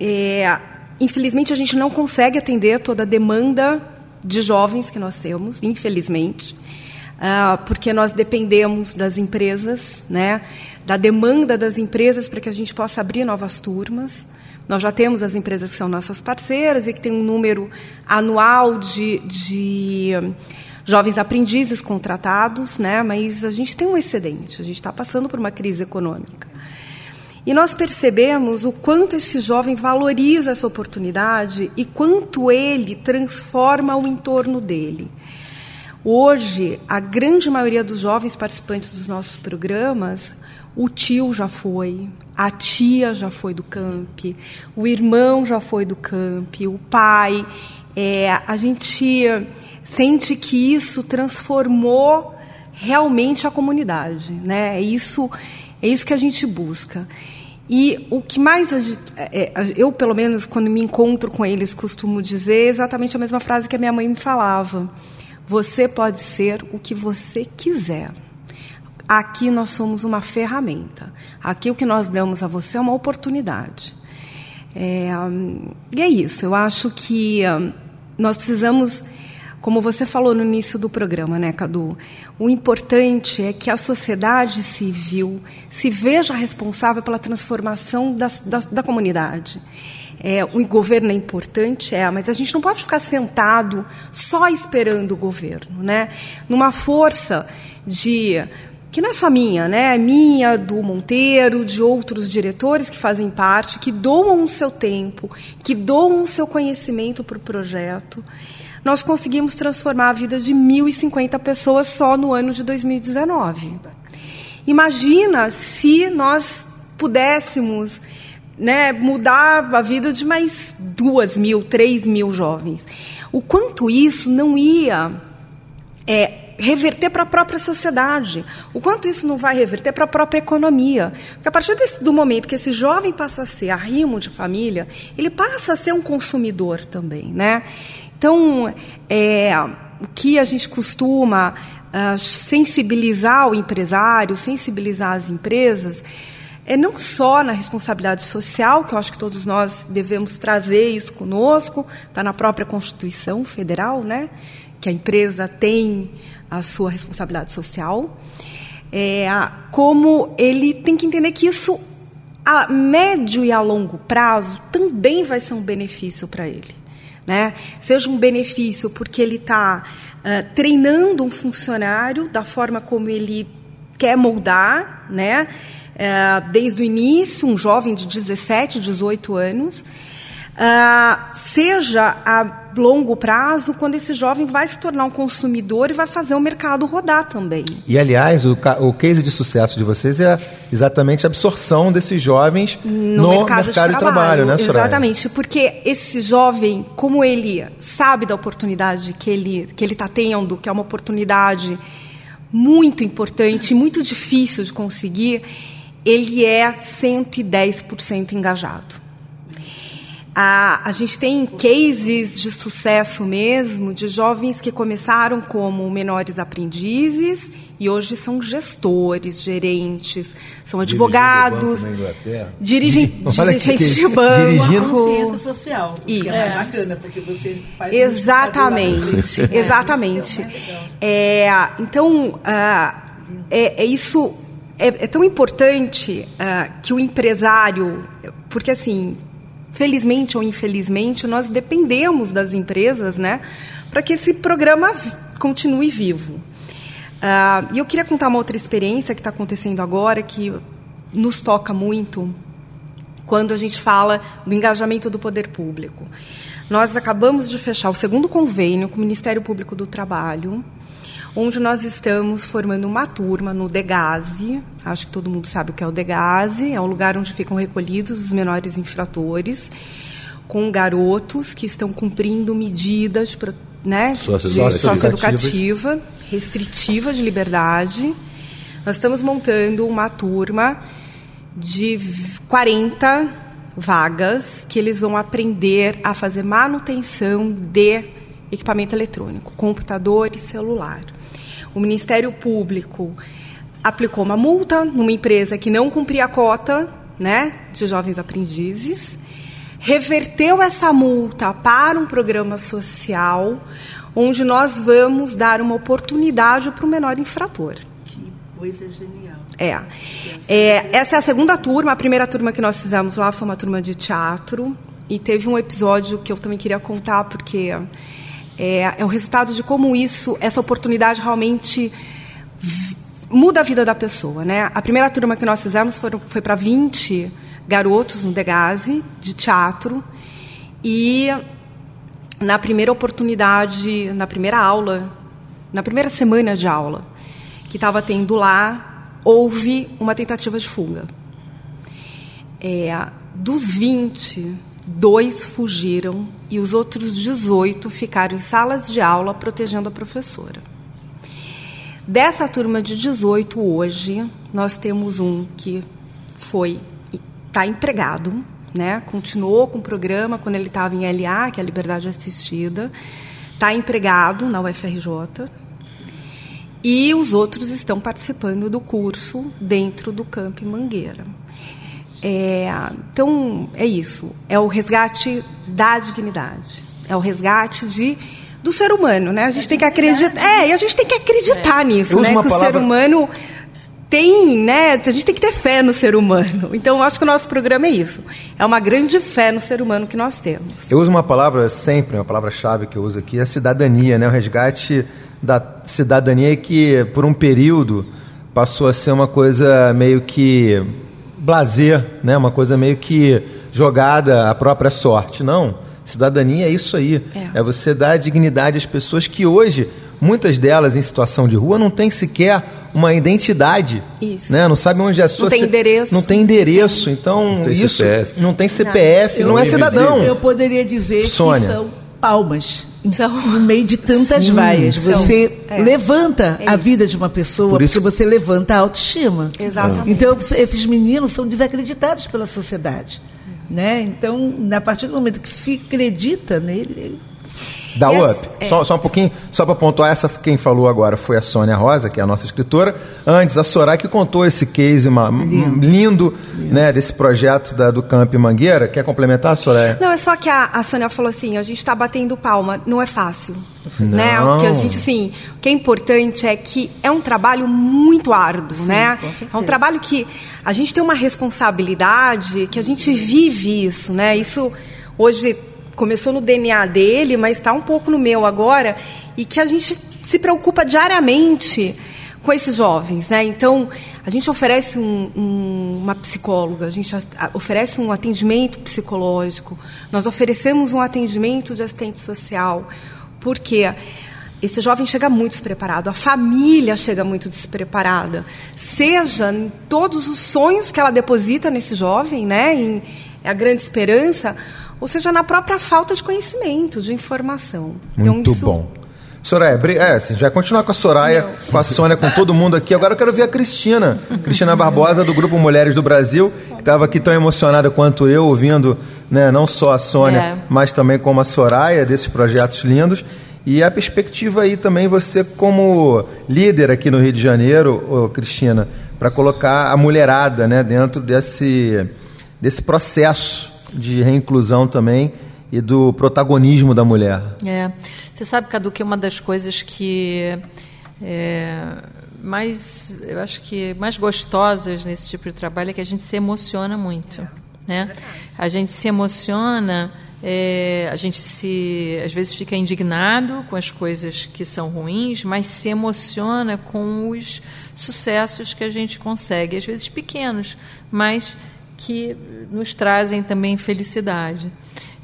é, infelizmente, a gente não consegue atender toda a demanda de jovens que nós temos, infelizmente. Uh, porque nós dependemos das empresas, né? da demanda das empresas para que a gente possa abrir novas turmas. Nós já temos as empresas que são nossas parceiras e que tem um número anual de, de jovens aprendizes contratados, né? mas a gente tem um excedente, a gente está passando por uma crise econômica. E nós percebemos o quanto esse jovem valoriza essa oportunidade e quanto ele transforma o entorno dele. Hoje, a grande maioria dos jovens participantes dos nossos programas o tio já foi, a tia já foi do camp, o irmão já foi do camp, o pai. É, a gente sente que isso transformou realmente a comunidade, né? É isso, é isso que a gente busca. E o que mais é, é, eu, pelo menos, quando me encontro com eles, costumo dizer exatamente a mesma frase que a minha mãe me falava: você pode ser o que você quiser. Aqui nós somos uma ferramenta. Aqui o que nós damos a você é uma oportunidade. É, e é isso. Eu acho que hum, nós precisamos, como você falou no início do programa, né, Cadu? O importante é que a sociedade civil se veja responsável pela transformação da, da, da comunidade. É, o governo é importante, é, mas a gente não pode ficar sentado só esperando o governo, né? Numa força de que não é só minha, né? É minha, do Monteiro, de outros diretores que fazem parte, que doam o seu tempo, que doam o seu conhecimento para o projeto. Nós conseguimos transformar a vida de 1.050 pessoas só no ano de 2019. Imagina se nós pudéssemos né, mudar a vida de mais duas mil, três mil jovens. O quanto isso não ia é, reverter para a própria sociedade. O quanto isso não vai reverter para a própria economia. Porque a partir desse, do momento que esse jovem passa a ser arrimo de família, ele passa a ser um consumidor também. Né? Então, é, o que a gente costuma uh, sensibilizar o empresário, sensibilizar as empresas, é não só na responsabilidade social, que eu acho que todos nós devemos trazer isso conosco, está na própria Constituição Federal, né? que a empresa tem a sua responsabilidade social, é, como ele tem que entender que isso, a médio e a longo prazo, também vai ser um benefício para ele. Né? Seja um benefício porque ele está uh, treinando um funcionário da forma como ele quer moldar, né? Uh, desde o início, um jovem de 17, 18 anos, Uh, seja a longo prazo, quando esse jovem vai se tornar um consumidor e vai fazer o mercado rodar também. E, aliás, o, o case de sucesso de vocês é exatamente a absorção desses jovens no, no mercado, mercado, de trabalho, de trabalho né, Soraya? Exatamente, porque esse jovem, como ele sabe da oportunidade que ele que ele está tendo, que é uma oportunidade muito importante, muito difícil de conseguir, ele é 110% engajado. A, a gente tem cases de sucesso mesmo de jovens que começaram como menores aprendizes e hoje são gestores, gerentes, são advogados, dirigem dirigentes de banco. Dirigindo consciência social. Isso. É bacana, porque você faz Exatamente, exatamente. É, então, uh, é, é, isso é, é, tão importante uh, que o empresário, porque assim felizmente ou infelizmente, nós dependemos das empresas, né, para que esse programa continue vivo. Uh, e eu queria contar uma outra experiência que está acontecendo agora, que nos toca muito quando a gente fala do engajamento do poder público. Nós acabamos de fechar o segundo convênio com o Ministério Público do Trabalho, onde nós estamos formando uma turma no Degase. Acho que todo mundo sabe o que é o Degase. É um lugar onde ficam recolhidos os menores infratores, com garotos que estão cumprindo medidas né, socioeducativa, restritiva de liberdade. Nós estamos montando uma turma de 40 vagas que eles vão aprender a fazer manutenção de equipamento eletrônico, computador e celular. O Ministério Público aplicou uma multa numa empresa que não cumpria a cota né, de jovens aprendizes, reverteu essa multa para um programa social onde nós vamos dar uma oportunidade para o menor infrator. Que coisa genial. É. é. Essa é a segunda turma. A primeira turma que nós fizemos lá foi uma turma de teatro. E teve um episódio que eu também queria contar, porque é, é o resultado de como isso, essa oportunidade realmente muda a vida da pessoa. Né? A primeira turma que nós fizemos foi, foi para 20 garotos no Degase, de teatro. E na primeira oportunidade, na primeira aula, na primeira semana de aula que estava tendo lá, houve uma tentativa de fuga. É, dos 20, dois fugiram e os outros 18 ficaram em salas de aula protegendo a professora. Dessa turma de 18 hoje, nós temos um que foi está empregado, né? Continuou com o programa quando ele estava em LA, que é a liberdade assistida, está empregado na UFRJ. E os outros estão participando do curso dentro do Camp Mangueira. É, então, é isso. É o resgate da dignidade. É o resgate de, do ser humano, né? A gente tem que acreditar. É, e a gente tem que acreditar é. nisso, né? Que palavra... o ser humano tem, né? A gente tem que ter fé no ser humano. Então, eu acho que o nosso programa é isso. É uma grande fé no ser humano que nós temos. Eu uso uma palavra sempre, uma palavra-chave que eu uso aqui, é a cidadania, né? O resgate da cidadania que, por um período, passou a ser uma coisa meio que blazer, né? uma coisa meio que jogada à própria sorte. Não. Cidadania é isso aí. É. é você dar dignidade às pessoas que hoje, muitas delas em situação de rua, não têm sequer uma identidade. Isso. Né? Não sabe onde é a sua. Não tem endereço. Não tem endereço. Então, não tem isso. CPF. Não tem CPF, não, não é cidadão. Eu poderia dizer Sônia. que são palmas então, no meio de tantas Sim, vaias. Você é. levanta é a vida de uma pessoa Por isso... porque você levanta a autoestima. Exatamente. Então, esses meninos são desacreditados pela sociedade. Né? Então, a partir do momento que se acredita nele, Dá o up. É. Só, só, um pouquinho, só para pontuar, essa quem falou agora foi a Sônia Rosa, que é a nossa escritora. Antes, a Soraya que contou esse case uma, lindo, lindo, lindo, né, desse projeto da, do Camp Mangueira. Quer complementar, Soraya? Não, é só que a, a Sônia falou assim, a gente está batendo palma, não é fácil. Não. Né? O que a gente, assim, o que é importante é que é um trabalho muito árduo, Sim, né? É um trabalho que a gente tem uma responsabilidade, que a gente vive isso, né? Isso hoje começou no DNA dele, mas está um pouco no meu agora, e que a gente se preocupa diariamente com esses jovens, né? Então, a gente oferece um, um, uma psicóloga, a gente oferece um atendimento psicológico, nós oferecemos um atendimento de assistente social, porque esse jovem chega muito despreparado, a família chega muito despreparada, seja em todos os sonhos que ela deposita nesse jovem, né? Em, é a grande esperança, ou seja, na própria falta de conhecimento, de informação. Então, Muito então, isso... bom. Soraya, é, assim, já vai continuar com a Soraya, Não. com a Sônia, com todo mundo aqui. Agora eu quero ver a Cristina, Cristina Barbosa, do Grupo Mulheres do Brasil, que estava aqui tão emocionada quanto eu, ouvindo né, não só a Sônia, é. mas também como a Soraya, desses projetos lindos. E a perspectiva aí também, você como líder aqui no Rio de Janeiro, ô, Cristina, para colocar a mulherada né, dentro desse, desse processo de reinclusão também e do protagonismo da mulher. É. Você sabe, Cadu, que uma das coisas que é, mais, eu acho que mais gostosas nesse tipo de trabalho é que a gente se emociona muito. né? A gente se emociona, é, a gente se às vezes fica indignado com as coisas que são ruins, mas se emociona com os sucessos que a gente consegue, às vezes pequenos, mas que nos trazem também felicidade.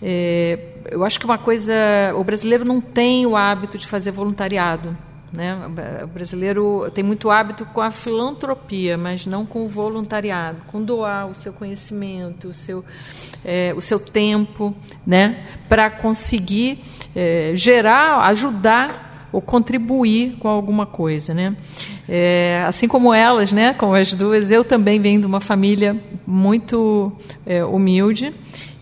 É, eu acho que uma coisa, o brasileiro não tem o hábito de fazer voluntariado. Né? O brasileiro tem muito hábito com a filantropia, mas não com o voluntariado, com doar o seu conhecimento, o seu, é, o seu tempo, né? para conseguir é, gerar, ajudar ou contribuir com alguma coisa. Né? É, assim como elas, né? como as duas, eu também venho de uma família muito é, humilde.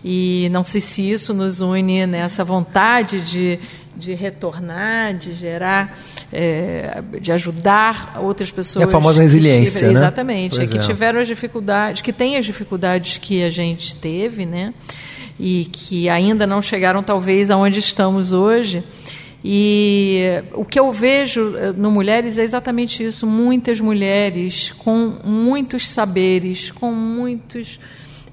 E não sei se isso nos une nessa vontade de, de retornar, de gerar, é, de ajudar outras pessoas. É a famosa resiliência, tiver, né? Exatamente, Pois que é. tiveram as dificuldades, que têm as dificuldades que a gente teve, né? E que ainda não chegaram talvez aonde estamos hoje. E o que eu vejo eh, no Mulheres é exatamente isso: muitas mulheres com muitos saberes, com muitos,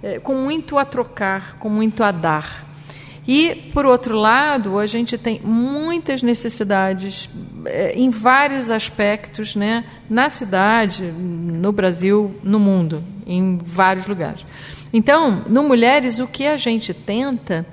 eh, com muito a trocar, com muito a dar. E, por outro lado, a gente tem muitas necessidades eh, em vários aspectos, né? na cidade, no Brasil, no mundo, em vários lugares. Então, no Mulheres, o que a gente tenta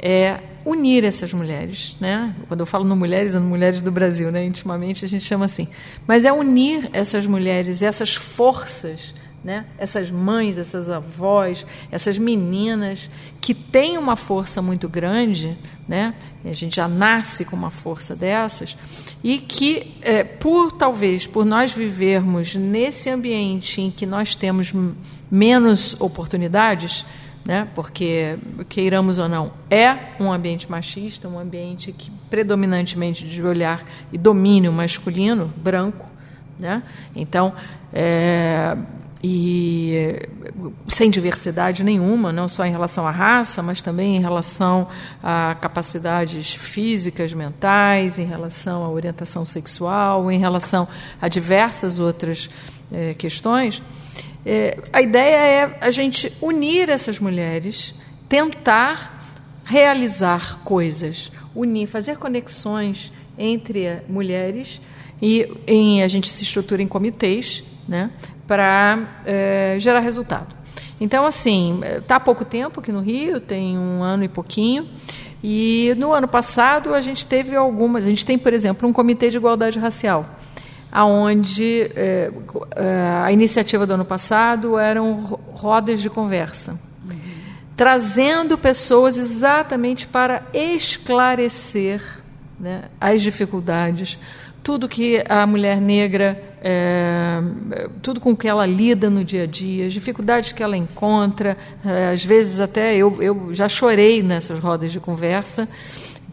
é unir essas mulheres, né? Quando eu falo no mulheres, é no mulheres do Brasil, né? Intimamente a gente chama assim. Mas é unir essas mulheres, essas forças, né? Essas mães, essas avós, essas meninas que têm uma força muito grande, né? A gente já nasce com uma força dessas e que, é, por talvez por nós vivermos nesse ambiente em que nós temos menos oportunidades, né? porque, queiramos ou não, é um ambiente machista, um ambiente que predominantemente de olhar e domínio masculino, branco. Né? Então, é, e sem diversidade nenhuma, não só em relação à raça, mas também em relação a capacidades físicas, mentais, em relação à orientação sexual, em relação a diversas outras eh, questões. É, a ideia é a gente unir essas mulheres, tentar realizar coisas, unir, fazer conexões entre mulheres e em, a gente se estrutura em comitês, né, para eh, gerar resultado. Então, assim, está há pouco tempo aqui no Rio, tem um ano e pouquinho, e no ano passado a gente teve algumas. A gente tem, por exemplo, um comitê de igualdade racial, aonde eh, eh, a iniciativa do ano passado eram ro- rodas de conversa, trazendo pessoas exatamente para esclarecer né, as dificuldades, tudo que a mulher negra, é, tudo com que ela lida no dia a dia, as dificuldades que ela encontra, é, às vezes até eu, eu já chorei nessas rodas de conversa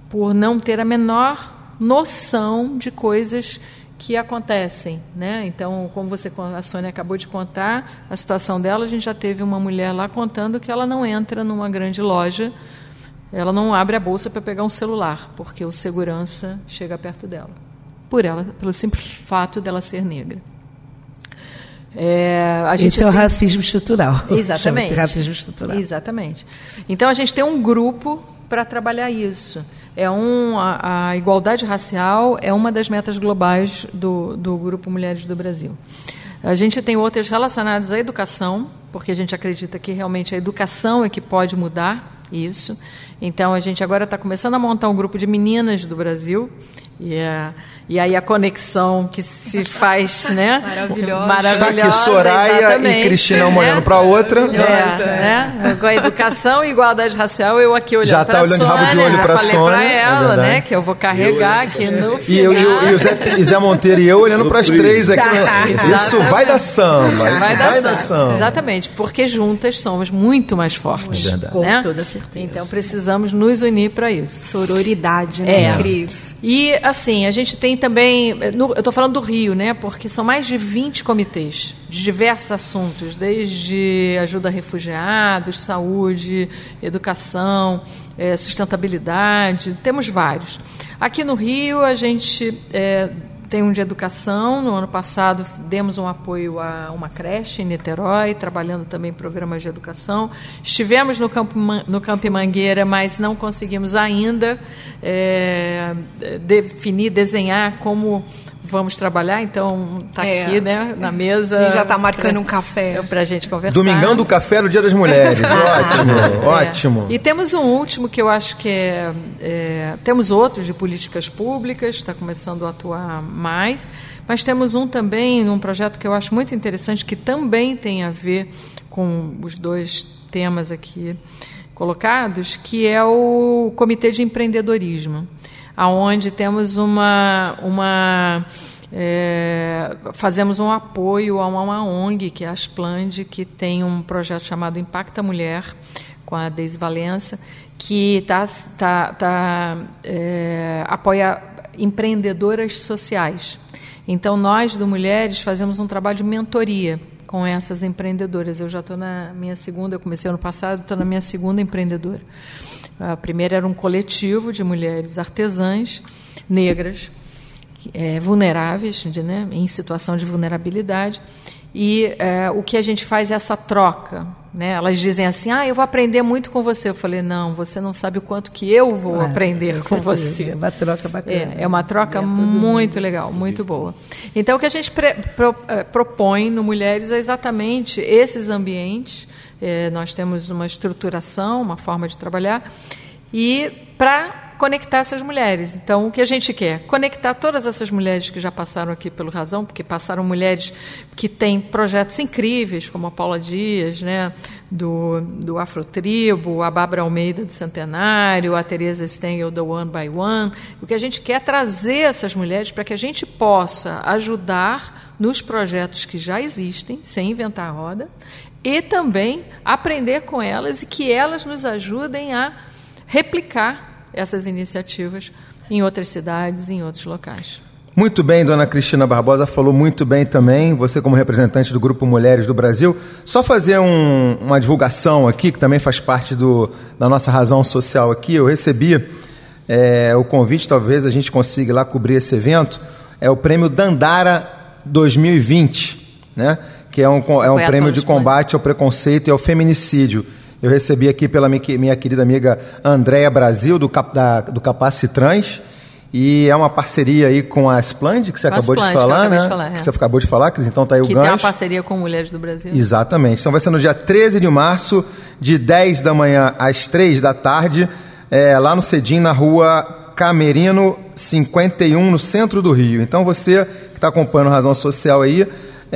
por não ter a menor noção de coisas que acontecem, né? Então, como você a Sônia acabou de contar a situação dela, a gente já teve uma mulher lá contando que ela não entra numa grande loja, ela não abre a bolsa para pegar um celular, porque o segurança chega perto dela, por ela, pelo simples fato dela ser negra. É, a gente Esse é o tem- racismo estrutural. Exatamente. Racismo estrutural. Exatamente. Então a gente tem um grupo para trabalhar isso. É um, a, a igualdade racial é uma das metas globais do, do Grupo Mulheres do Brasil. A gente tem outras relacionadas à educação, porque a gente acredita que realmente a educação é que pode mudar isso. Então a gente agora está começando a montar um grupo de meninas do Brasil. E, é- e aí a conexão que se faz, né? Maravilhosa. Está aqui Maravilhosa, Soraya e Cristina uma né? olhando para a outra. É, né? Com a educação e igualdade racial, eu aqui olhando Já tá pra olhando de rabo de Sônia, olho já pra falei Sônia, pra é ela, verdade. né? Que eu vou carregar aqui no E, eu, e, o- e o final. Zé, e Zé Monteiro e eu olhando para as três aqui. no- Isso vai dar samba. Isso Vai dar samba. samba. Exatamente, porque juntas somos muito mais fortes. É verdade. Com né? toda certeza. Então precisamos nos unir para isso. Sororidade, né, É. Cris? E, assim, a gente tem também. no- eu estou falando do Rio, né? Porque são mais de 20 comitês de diversos assuntos, desde ajuda a refugiados, saúde, educação, eh, sustentabilidade, temos vários. Aqui no Rio, a gente. eh, tem um de educação. No ano passado demos um apoio a uma creche em Niterói, trabalhando também programas de educação. Estivemos no Campo, no Campo Mangueira, mas não conseguimos ainda é, definir, desenhar como vamos trabalhar, então está é. aqui, né, na mesa. A gente já está marcando pra, um café. Para a gente conversar. Domingão do café no Dia das Mulheres. ótimo, é. ótimo. E temos um último que eu acho que é, é Temos outros de políticas públicas, está começando a atuar mais, mas temos um também, num projeto que eu acho muito interessante, que também tem a ver com os dois temas aqui colocados, que é o Comitê de Empreendedorismo aonde temos uma, uma é, fazemos um apoio a uma ONG, que é a Asplande, que tem um projeto chamado Impacta Mulher, com a Deise Valença, que tá, tá, tá, é, apoia empreendedoras sociais. Então, nós do Mulheres fazemos um trabalho de mentoria com essas empreendedoras. Eu já estou na minha segunda, eu comecei ano passado, estou na minha segunda empreendedora. A primeira era um coletivo de mulheres artesãs negras, é, vulneráveis, de, né, em situação de vulnerabilidade. E é, o que a gente faz é essa troca. Né? Elas dizem assim: ah, eu vou aprender muito com você. Eu falei: não, você não sabe o quanto que eu vou ah, aprender com você. É uma troca bacana. É, é uma troca muito legal, muito boa. Então, o que a gente pro, é, propõe no Mulheres é exatamente esses ambientes é, nós temos uma estruturação, uma forma de trabalhar, e para conectar essas mulheres. Então, o que a gente quer? Conectar todas essas mulheres que já passaram aqui pelo Razão, porque passaram mulheres que têm projetos incríveis, como a Paula Dias, né, do, do Afrotribo, a Bárbara Almeida do Centenário, a Teresa Stengel do One by One. O que a gente quer é trazer essas mulheres para que a gente possa ajudar nos projetos que já existem, sem inventar a roda, e também aprender com elas e que elas nos ajudem a replicar essas iniciativas em outras cidades, em outros locais. Muito bem, dona Cristina Barbosa falou muito bem também, você como representante do Grupo Mulheres do Brasil. Só fazer um, uma divulgação aqui, que também faz parte do, da nossa razão social aqui. Eu recebi é, o convite, talvez a gente consiga lá cobrir esse evento, é o prêmio Dandara 2020, né? Que é um, é um prêmio de combate ao preconceito e ao feminicídio. Eu recebi aqui pela minha, querida amiga Andréia Brasil, do, da, do Capacitrans, e é uma parceria aí com a Splend, que você com acabou Splend, de falar, né? De falar, é. Que você acabou de falar, Cris, então tá aí que o gancho. Que tem uma parceria com Mulheres do Brasil. Exatamente. Então vai ser no dia 13 de março, de 10 da manhã às 3 da tarde, é, lá no Cedim, na rua Camerino 51, no centro do Rio. Então você que está acompanhando Razão Social aí,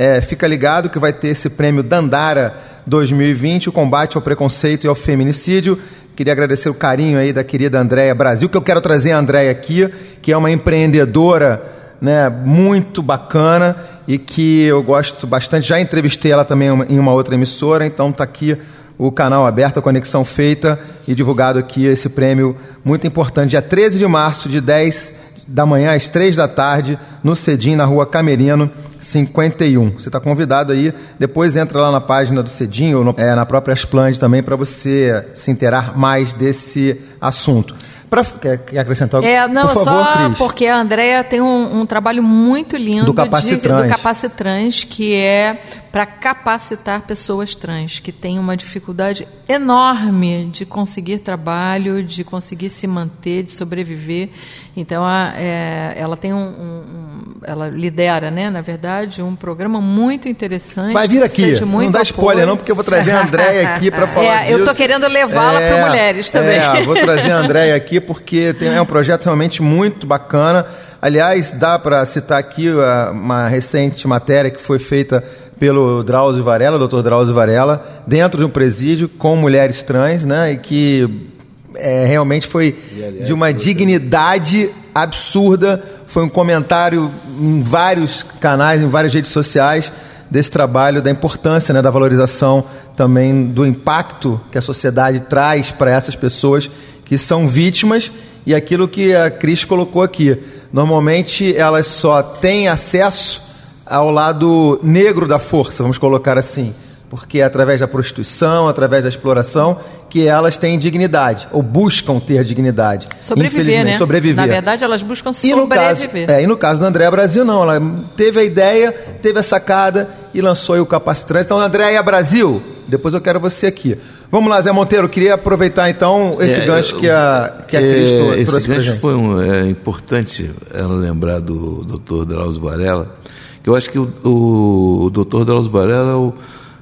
é, fica ligado que vai ter esse prêmio Dandara 2020, o combate ao preconceito e ao feminicídio. Queria agradecer o carinho aí da querida Andréia Brasil, que eu quero trazer a Andréia aqui, que é uma empreendedora né, muito bacana e que eu gosto bastante. Já entrevistei ela também em uma outra emissora, então está aqui o canal aberto, a conexão feita e divulgado aqui esse prêmio muito importante. Dia 13 de março, de 10 da manhã às 3 da tarde, no Cedim, na rua Camerino, 51. Você está convidado aí, depois entra lá na página do Cedim ou no, é, na própria Asplande também para você se inteirar mais desse assunto. Pra, quer, quer acrescentar é, não, Por favor, só Cris. porque a Andrea tem um, um, trabalho muito lindo do Capacitrans, de, do Capacitrans que é para capacitar pessoas trans que têm uma dificuldade enorme de conseguir trabalho, de conseguir se manter, de sobreviver. Então, a, é, ela tem um, um, ela lidera, né, na verdade, um programa muito interessante. Vai vir aqui. Não dá spoiler não, porque eu vou trazer a Andréia aqui para falar é, disso. Eu estou querendo levá-la é, para mulheres também. É, vou trazer a Andréia aqui porque tem, é um projeto realmente muito bacana. Aliás, dá para citar aqui uma recente matéria que foi feita pelo Drauzio Varela, doutor Drauzio Varela, dentro de um presídio com mulheres trans, né? E que é, realmente foi aliás, de uma dignidade absurda. Foi um comentário em vários canais, em várias redes sociais, desse trabalho, da importância, né, da valorização também do impacto que a sociedade traz para essas pessoas que são vítimas e aquilo que a Cris colocou aqui. Normalmente elas só têm acesso ao lado negro da força, vamos colocar assim. Porque é através da prostituição, através da exploração, que elas têm dignidade, ou buscam ter dignidade. Sobreviver, né? Sobreviver. Na verdade, elas buscam e no caso, sobreviver. é, e no caso da Andréa Brasil, não. Ela teve a ideia, teve a sacada e lançou aí o Capacitrans. Então, Andréa Brasil, depois eu quero você aqui. Vamos lá, Zé Monteiro, queria aproveitar então esse É, gancho que a, que a é, Cris trou- esse trouxe pra gancho foi um, é, importante ela lembrar do Dr. Drauzio Varela, que eu acho que o, o, o Dr. Drauzio Varela é o,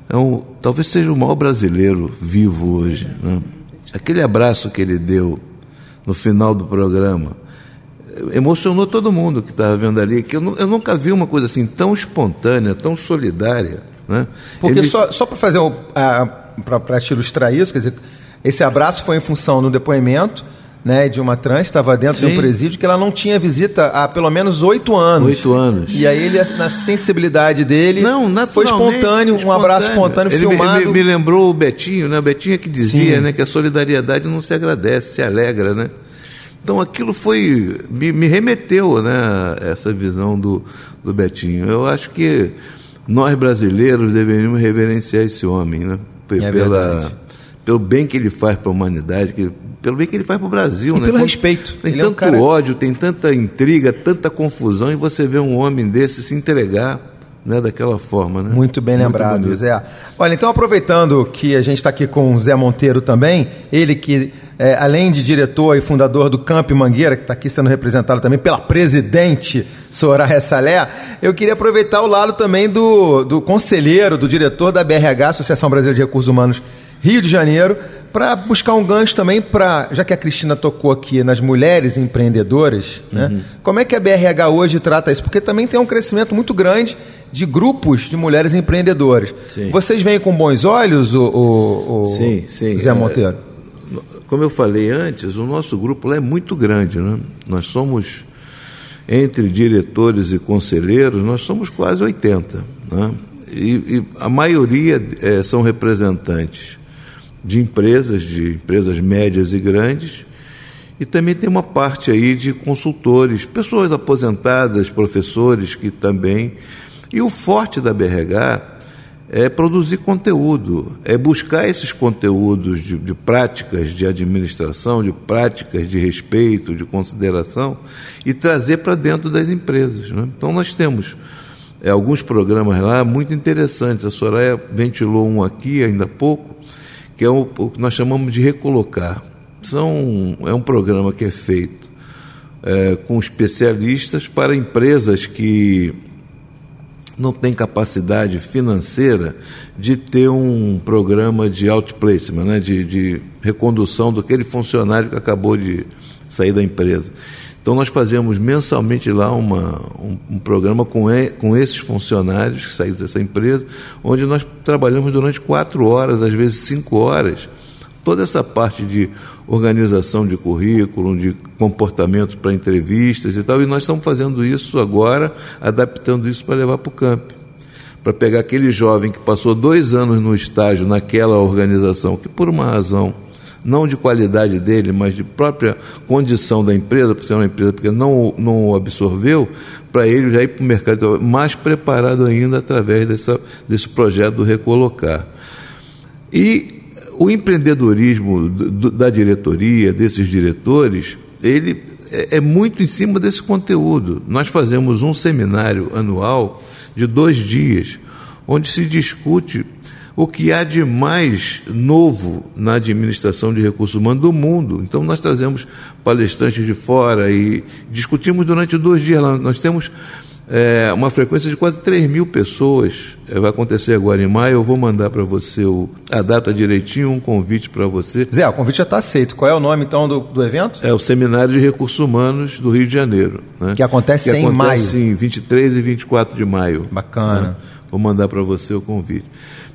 é um, talvez seja o maior brasileiro vivo hoje. né? Aquele abraço que ele deu no final do programa emocionou todo mundo que estava vendo ali, que eu, eu nunca vi uma coisa assim tão espontânea, tão solidária. Né? Porque Ele- só, só para fazer o- para te ilustrar isso, quer dizer, esse abraço foi em função do depoimento né, de uma trans, estava dentro de Sim. um presídio, que ela não tinha visita há pelo menos oito anos. Oito anos. E aí ele, na sensibilidade dele, Não, foi espontâneo, um abraço espontâneo, Ele me- filmado. Me, me lembrou o Betinho, né? O Betinho é que dizia Sim. né, que a solidariedade não se agradece, se alegra, né? Então aquilo foi. me, me remeteu né, a essa visão do, do Betinho. Eu acho que nós brasileiros deveríamos reverenciar esse homem, né? Pe- É pela, verdade. Pelo bem que ele faz para a humanidade, que, pelo bem que ele faz para o Brasil. E né? pelo Quando respeito. Tem Ele é um tanto cara- ódio, tem tanta intriga, tanta confusão, e você vê um homem desse se entregar né, daquela forma. Né? Muito bem lembrado, bonito. Zé. Olha, então aproveitando que a gente está aqui com o Zé Monteiro também, ele que, é, além de diretor e fundador do Camp Mangueira, que está aqui sendo representado também pela presidente Soraya Salé, eu queria aproveitar o lado também do, do conselheiro, do diretor da BRH, Associação Brasileira de Recursos Humanos Rio de Janeiro, para buscar um gancho também para, já que a Cristina tocou aqui nas mulheres empreendedoras, né? Como é que a BRH hoje trata isso? Porque também tem um crescimento muito grande de grupos de mulheres empreendedoras. Sim. Vocês veem com bons olhos o, o- o Sim, sim. Zé É, Monteiro? Como eu falei antes, o nosso grupo lá é muito grande. Né? Nós somos, entre diretores e conselheiros, nós somos quase 80. Né? E, e a maioria eh, são representantes de empresas, de empresas médias e grandes, e também tem uma parte aí de consultores, pessoas aposentadas, professores que também. E o forte da BRH é produzir conteúdo, é buscar esses conteúdos de, de práticas de administração, de práticas de respeito, de consideração e trazer para dentro das empresas. né? Então nós temos é, alguns programas lá muito interessantes. A Soraya ventilou um aqui ainda há pouco, que é o, o que nós chamamos de recolocar. São, é um programa que é feito é, com especialistas para empresas que não têm capacidade financeira de ter um programa de outplacement, né, de, de recondução daquele funcionário que acabou de sair da empresa. Então nós fazemos mensalmente lá uma, um, um programa com, e, com esses funcionários que saíram dessa empresa, onde nós trabalhamos durante quatro horas, às vezes cinco horas, toda essa parte de organização de currículo, de comportamento para entrevistas e tal, e nós estamos fazendo isso agora, adaptando isso para levar para o camp. Para pegar aquele jovem que passou dois anos no estágio naquela organização, que por uma razão não de qualidade dele, mas de própria condição da empresa, por ser uma empresa porque não, não absorveu, para ele já ir para o mercado mais preparado ainda através dessa, desse projeto do Recolocar. E o empreendedorismo do- do- da diretoria, desses diretores, ele é, é muito em cima desse conteúdo. Nós fazemos um seminário anual de dois dias, onde se discute o que há de mais novo na administração de recursos humanos do mundo. Então, nós trazemos palestrantes de fora e discutimos durante dois dias. Nós temos é, uma frequência de quase 3 mil pessoas. É, vai acontecer agora em maio. Eu vou mandar para você o- a data direitinho, um convite para você. Zé, o convite já está aceito. Qual é o nome então do, do evento? É o Seminário de Recursos Humanos do Rio de Janeiro. né? Que acontece que em acontece em 23 e 24 de maio. Bacana. né? Vou mandar para você o convite.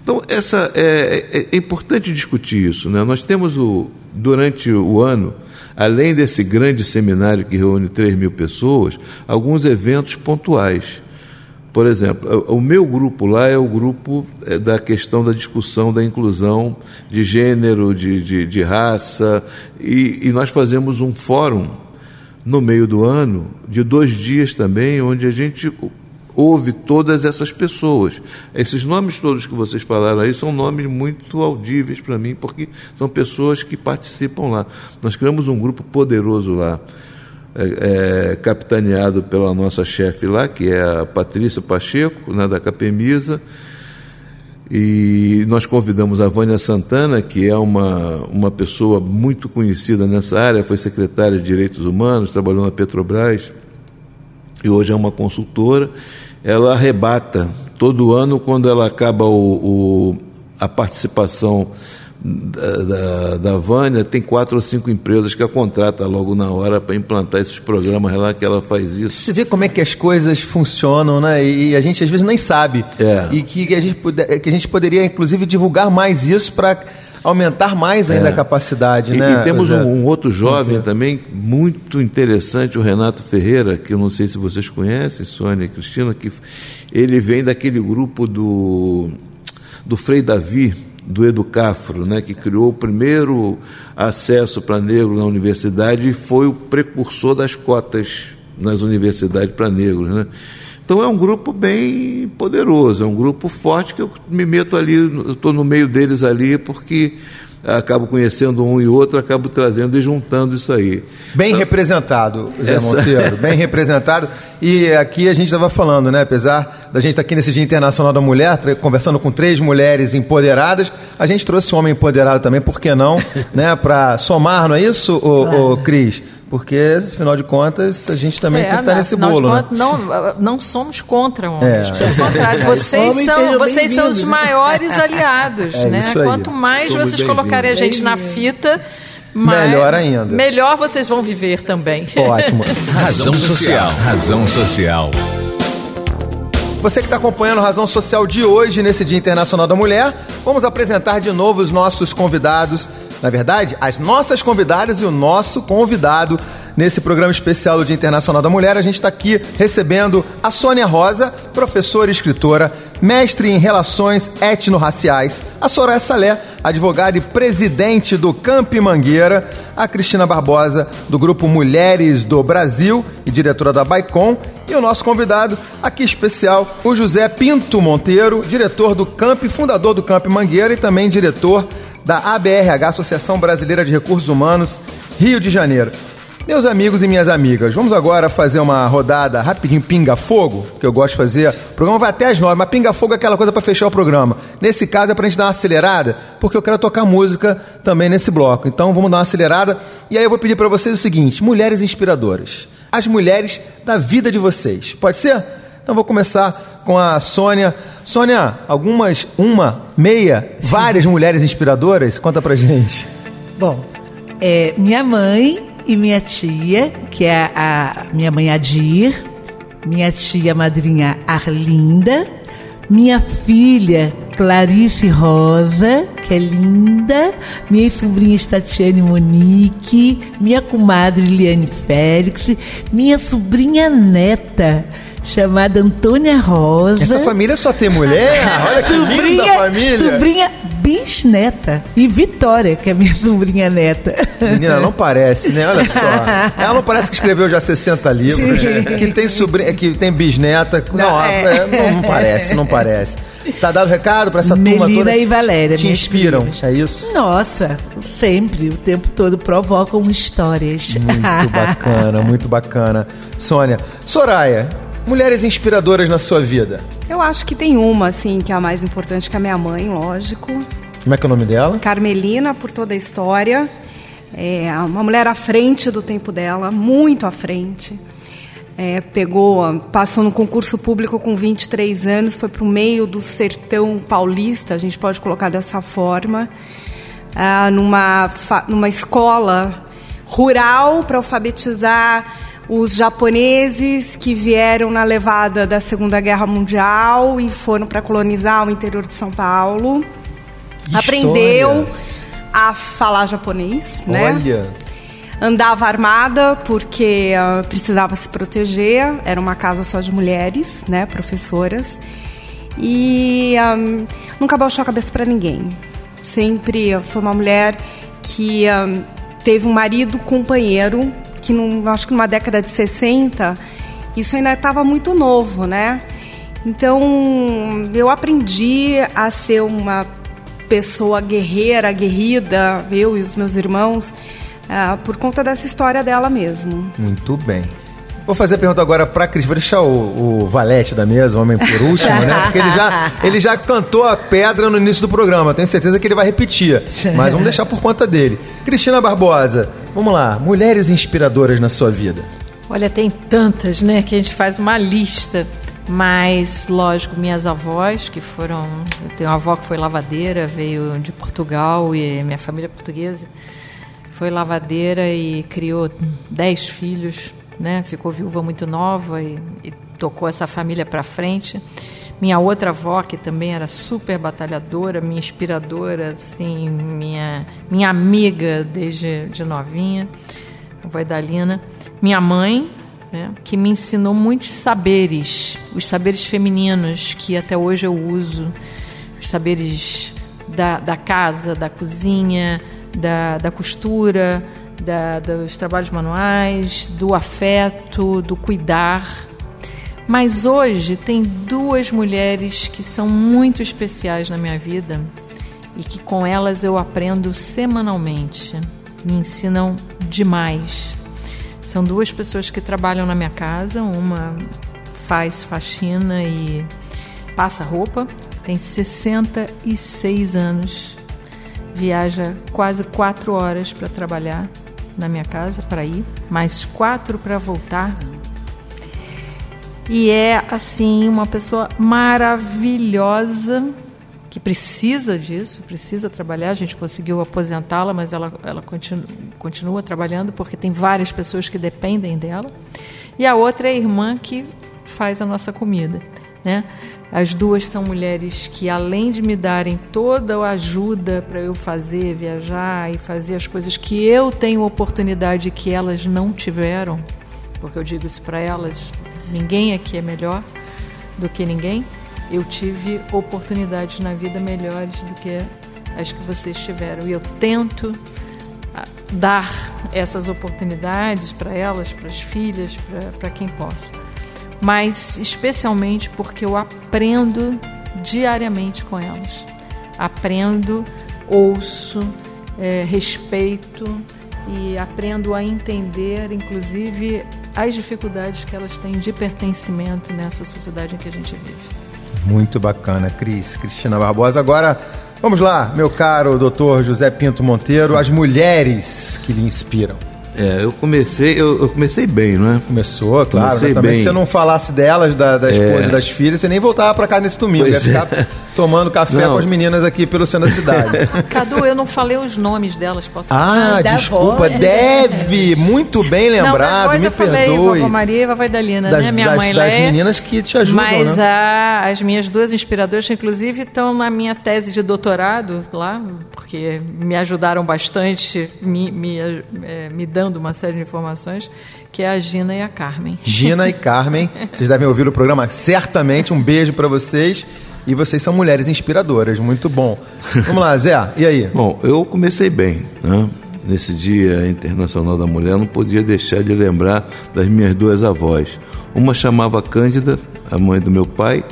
Então, essa, é, é- é importante discutir isso. Né? Nós temos, o, durante o ano, além desse grande seminário que reúne 3 mil pessoas, alguns eventos pontuais. Por exemplo, o meu grupo lá é o grupo eh, da questão da discussão da inclusão de gênero, de, de, de raça, e, e nós fazemos um fórum no meio do ano, de dois dias também, onde a gente houve todas essas pessoas. Esses nomes todos que vocês falaram aí são nomes muito audíveis para mim, porque são pessoas que participam lá. Nós criamos um grupo poderoso lá, é, é, capitaneado pela nossa chefe lá, que é a Patrícia Pacheco, né, da Capemisa. E nós convidamos a Vânia Santana, que é uma, uma pessoa muito conhecida nessa área, foi secretária de Direitos Humanos, trabalhou na Petrobras e hoje é uma consultora ela arrebata todo ano quando ela acaba o, o a participação da, da, da, Vânia, tem quatro ou cinco empresas que a contrata logo na hora para implantar esses programas lá que ela faz isso. Você vê como é que as coisas funcionam, né? E a gente às vezes nem sabe. É. E que a gente, que a gente poderia, inclusive, divulgar mais isso para aumentar mais ainda é. a capacidade. E, né, e temos um, um, outro jovem também muito interessante, o Renato Ferreira, que eu não sei se vocês conhecem, Sônia e Cristina, que ele vem daquele grupo do, do Frei Davi, do Educafro, né, que criou o primeiro acesso para negro na universidade e foi o precursor das cotas nas universidades para negros. Né? Então é um grupo bem poderoso, é um grupo forte que eu me meto ali, estou no meio deles ali porque acabo conhecendo um e outro, acabo trazendo e juntando isso aí. Bem então, representado, Zé essa... Monteiro, bem representado. E aqui a gente estava falando, né? Apesar da gente estar tá aqui nesse Dia Internacional da Mulher, conversando com três mulheres empoderadas, a gente trouxe um homem empoderado também, por que não? né? Para somar, não é isso, o, claro. o Cris? Porque, afinal de contas, a gente também é, tem que estar nesse bolo. Contas, né? não, não somos contra homens. É. Pelo contrário, vocês, são, vocês são os maiores aliados. É né? Quanto mais Somos vocês colocarem a gente na fita. Melhor ainda. Melhor vocês vão viver também. Ótimo. Razão social. Razão social. Você que está acompanhando a Razão Social de hoje, nesse Dia Internacional da Mulher, vamos apresentar de novo os nossos convidados. Na verdade, as nossas convidadas e o nosso convidado nesse programa especial do Dia Internacional da Mulher. A gente está aqui recebendo a Sônia Rosa, professora e escritora, mestre em Relações Etno-Raciais, a Soraya Salé, advogada e presidente do Camp Mangueira, a Cristina Barbosa, do Grupo Mulheres do Brasil e diretora da Baicom, e o nosso convidado aqui especial, o José Pinto Monteiro, diretor do Camp, fundador do Camp Mangueira e também diretor da ABRH, Associação Brasileira de Recursos Humanos, Rio de Janeiro. Meus amigos e minhas amigas, vamos agora fazer uma rodada rapidinho pinga-fogo, que eu gosto de fazer. O programa vai até as nove, mas pinga-fogo é aquela coisa para fechar o programa. Nesse caso é para a gente dar uma acelerada, porque eu quero tocar música também nesse bloco. Então vamos dar uma acelerada. E aí eu vou pedir para vocês o seguinte: mulheres inspiradoras. As mulheres da vida de vocês. Pode ser? Então vou começar com a Sônia. Sônia, algumas, uma, meia, Sim. várias mulheres inspiradoras? Conta pra gente. Bom, é, minha mãe e minha tia, que é a minha mãe Adir, minha tia madrinha Arlinda, minha filha Clarice Rosa, que é linda, minha sobrinha Tatiane Monique, minha comadre Liane Félix, minha sobrinha neta chamada Antônia Rosa. Essa família só tem mulher? Olha que sobrinha, linda família. Sobrinha bisneta. E Vitória, que é minha sobrinha neta. Menina, não parece, né? Olha só. Ela não parece que escreveu já 60 livros. Né? Que tem sobrinha, que tem bisneta. Não, não, é. é. não, não parece, não parece. Tá dado recado para essa Melina turma toda? e Valéria. Te inspiram, é isso? Nossa, sempre, o tempo todo provocam histórias. Muito bacana, muito bacana. Sônia, Soraya, mulheres inspiradoras na sua vida? Eu acho que tem uma, assim, que é a mais importante, que é a minha mãe, lógico. Como é que é o nome dela? Carmelina, por toda a história. É uma mulher à frente do tempo dela, muito à frente. É, pegou, passou no concurso público com 23 anos, foi para o meio do sertão paulista, a gente pode colocar dessa forma, ah, numa, numa escola rural para alfabetizar os japoneses que vieram na levada da Segunda Guerra Mundial e foram para colonizar o interior de São Paulo. Aprendeu a falar japonês, né? Olha. Andava armada porque uh, precisava se proteger. Era uma casa só de mulheres, né, professoras. E um, nunca baixou a cabeça para ninguém. Sempre foi uma mulher que um, teve um marido companheiro que num, acho que numa década de 60 isso ainda estava muito novo, né? Então, eu aprendi a ser uma pessoa guerreira, aguerrida, eu e os meus irmãos, uh, por conta dessa história dela mesmo. Muito bem. Vou fazer a pergunta agora para Cris. Vou deixar o, o Valete da mesa, o homem por último, né? Porque ele já, ele já cantou a pedra no início do programa. Tenho certeza que ele vai repetir. Mas vamos deixar por conta dele. Cristina Barbosa, vamos lá. Mulheres inspiradoras na sua vida. Olha, tem tantas, né? Que a gente faz uma lista. Mas, lógico, minhas avós, que foram. Eu tenho uma avó que foi lavadeira, veio de Portugal e minha família é portuguesa. Foi lavadeira e criou dez filhos né? Ficou viúva muito nova e, e tocou essa família para frente. Minha outra avó, que também era super batalhadora, minha inspiradora, assim, minha, minha amiga desde de novinha, a avó Idalina. Minha mãe, né, que me ensinou muitos saberes, os saberes femininos que até hoje eu uso, os saberes da, da casa, da cozinha, da, da costura, da, dos trabalhos manuais, do afeto, do cuidar. Mas hoje tem duas mulheres que são muito especiais na minha vida e que com elas eu aprendo semanalmente. Me ensinam demais. São duas pessoas que trabalham na minha casa, uma faz faxina e passa roupa, tem 66 anos, viaja quase quatro horas para trabalhar na minha casa para ir, mais quatro para voltar. E é assim uma pessoa maravilhosa que precisa disso, precisa trabalhar. A gente conseguiu aposentá-la, mas ela, ela continua, continua trabalhando porque tem várias pessoas que dependem dela. E a outra é a irmã que faz a nossa comida. Né? As duas são mulheres que, além de me darem toda a ajuda para eu fazer, viajar e fazer as coisas que eu tenho oportunidade que elas não tiveram, porque eu digo isso para elas: ninguém aqui é melhor do que ninguém. Eu tive oportunidades na vida melhores do que as que vocês tiveram. E eu tento ah, dar essas oportunidades para elas, para as filhas, para quem possa mas especialmente porque eu aprendo diariamente com elas. Aprendo, ouço, é, respeito e aprendo a entender, inclusive, as dificuldades que elas têm de pertencimento nessa sociedade em que a gente vive. Muito bacana, Cris. Cristina Barbosa. Agora, vamos lá, meu caro doutor José Pinto Monteiro, as mulheres que lhe inspiram. É, eu comecei, eu, eu, comecei bem, não é? Começou, claro. Comecei né? Também bem. se você não falasse delas, da, da esposa é. e das filhas, você nem voltava para cá nesse domingo. Pois ia ficar é. Tomando café não. com as meninas aqui pelo centro da cidade. Cadu, eu não falei os nomes delas, posso falar? Ah, desculpa, deve. Muito bem lembrado, não, me eu falei, perdoe. Vovó Maria e vovó Idalina, das, né? Minha das, mãe das Leia. meninas que te ajudam, Mas né? a, as minhas duas inspiradoras, inclusive, estão na minha tese de doutorado lá, porque me ajudaram bastante, me, me, é, me dando uma série de informações informações, que é a Gina e a Carmen. Gina e Carmen, vocês devem ouvir o programa certamente. Um beijo para vocês. E vocês são mulheres inspiradoras, muito bom. Vamos lá, Zé, e aí? Bom, eu comecei bem, né? Nesse Dia Internacional da Mulher, não podia deixar de lembrar das minhas duas avós. Uma chamava Cândida, a mãe do meu pai,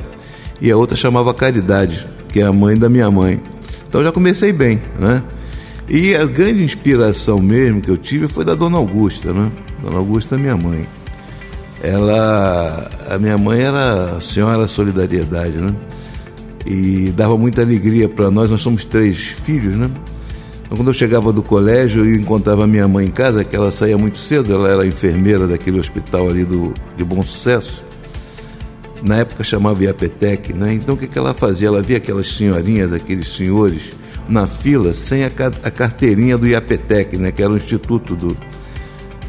e a outra chamava Caridade, que é a mãe da minha mãe. Então já comecei bem, né? E a grande inspiração mesmo que eu tive foi da Dona Augusta, né? Dona Augusta, minha mãe. Ela, a minha mãe era a senhora solidariedade, né? E dava muita alegria para nós. Nós somos três filhos, né? Então, quando eu chegava do colégio e encontrava minha mãe em casa, que ela saía muito cedo, ela era enfermeira daquele hospital ali do, de Bom Sucesso. Na época chamava IAPETEC, né? Então o que, que ela fazia? Ela via aquelas senhorinhas, aqueles senhores na fila sem a, a carteirinha do IAPETEC, né, que era o instituto do.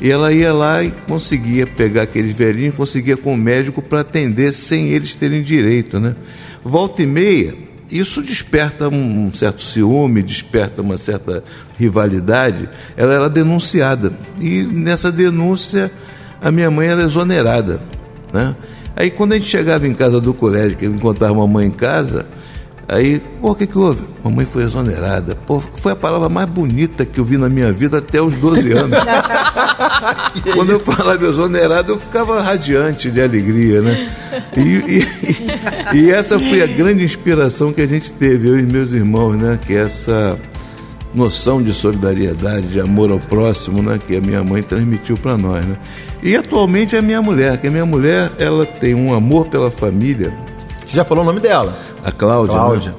E ela ia lá e conseguia pegar aqueles velhinhos, conseguia com o médico para atender sem eles terem direito, né? Volta e meia, isso desperta um certo ciúme, desperta uma certa rivalidade. Ela era denunciada e nessa denúncia a minha mãe era exonerada, né? Aí quando a gente chegava em casa do colégio, que eu encontrava uma mãe em casa, Aí, pô, o que, que houve? Mamãe foi exonerada. Pô, foi a palavra mais bonita que eu vi na minha vida até os 12 anos. Quando eu falava exonerada, eu ficava radiante de alegria, né? E, e, e, essa foi a grande inspiração que a gente teve, eu e meus irmãos, né? Que é essa noção de solidariedade, de amor ao próximo, né? Que a minha mãe transmitiu para nós, né? E atualmente é a minha mulher, que a minha mulher, ela tem um amor pela família. Você já falou o nome dela? A Cláudia. Cláudia. Né?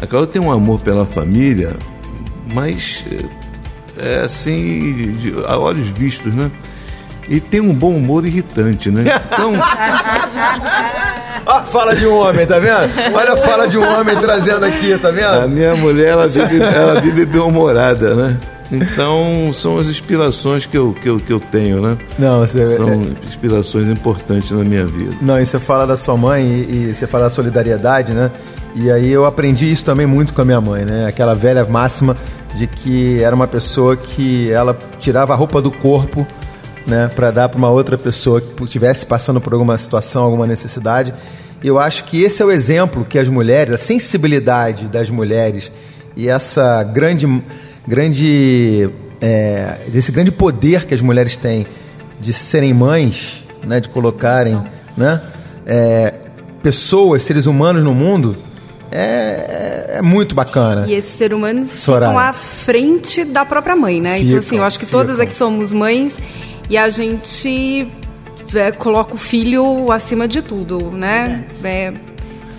A Cláudia tem um amor pela família, mas é assim, de, a olhos vistos, né? E tem um bom humor irritante, né? Então. Olha fala de um homem, tá vendo? Olha a fala de um homem trazendo aqui, tá vendo? A minha mulher, ela vive, ela vive bem-humorada, né? Então, são as inspirações que eu, que eu, que eu tenho, né? Não, você, são é... inspirações importantes na minha vida. Não, e você fala da sua mãe e, e você fala da solidariedade, né? E aí eu aprendi isso também muito com a minha mãe, né? Aquela velha máxima de que era uma pessoa que ela tirava a roupa do corpo, né, para dar para uma outra pessoa que estivesse passando por alguma situação, alguma necessidade. E eu acho que esse é o exemplo que as mulheres, a sensibilidade das mulheres e essa grande, grande, é, desse grande poder que as mulheres têm de serem mães, né, de colocarem, né, é, pessoas, seres humanos no mundo, é, é, muito bacana. E esses seres humanos Soraya. ficam à frente da própria mãe, né? Ficam, então, assim, eu acho que ficam. todas aqui somos mães e a gente é, coloca o filho acima de tudo, né? É,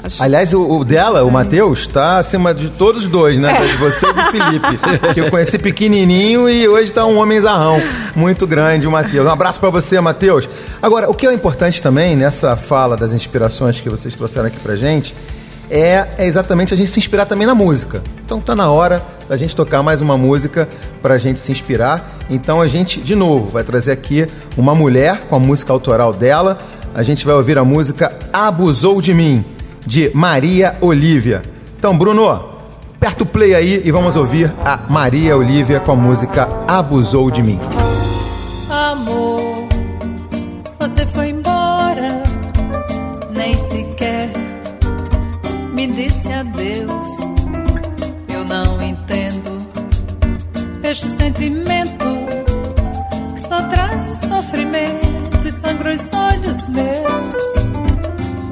Acho... Aliás, o, o, dela, o Matheus, está acima de todos dois, né? É. De você e do Felipe. que eu conheci pequenininho e hoje está um homem zarrão. Muito grande, o Matheus. Um abraço para você, Matheus. Agora, o que é importante também nessa fala das inspirações que vocês trouxeram aqui pra gente é, é, exatamente a gente se inspirar também na música. Então tá na hora da gente tocar mais uma música para a gente se inspirar. Então a gente, de novo, vai trazer aqui uma mulher com a música autoral dela. A gente vai ouvir a música Abusou de Mim, de Maria Olívia. Então, Bruno, aperta o play aí e vamos ouvir a Maria Olívia com a música Abusou de Mim. Amor, você foi embora, nem sequer me disse adeus. Eu não entendo este sentimento que só traz sofrimento e sangra os olhos meus.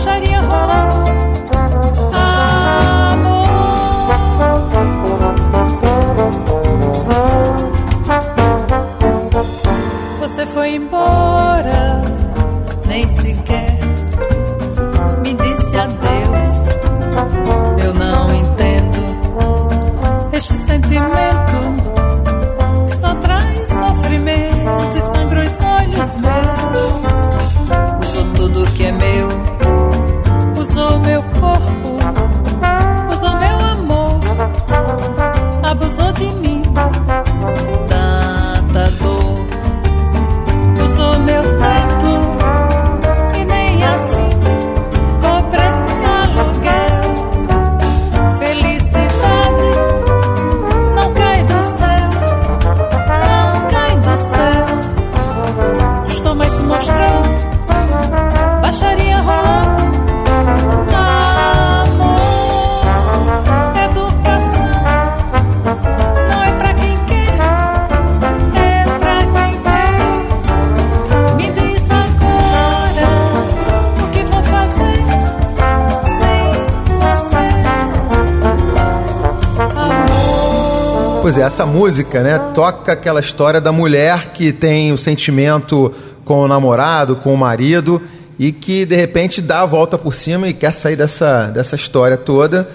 baixaria rolar. Amor. Você foi embora, nem sequer me disse adeus. Eu não entendo este sentimento que só traz sofrimento e sangra os olhos meus Pois é, essa música, né, toca aquela história da mulher que tem o sentimento com o namorado, com o marido e que de repente dá a volta por cima e quer sair dessa, dessa história toda.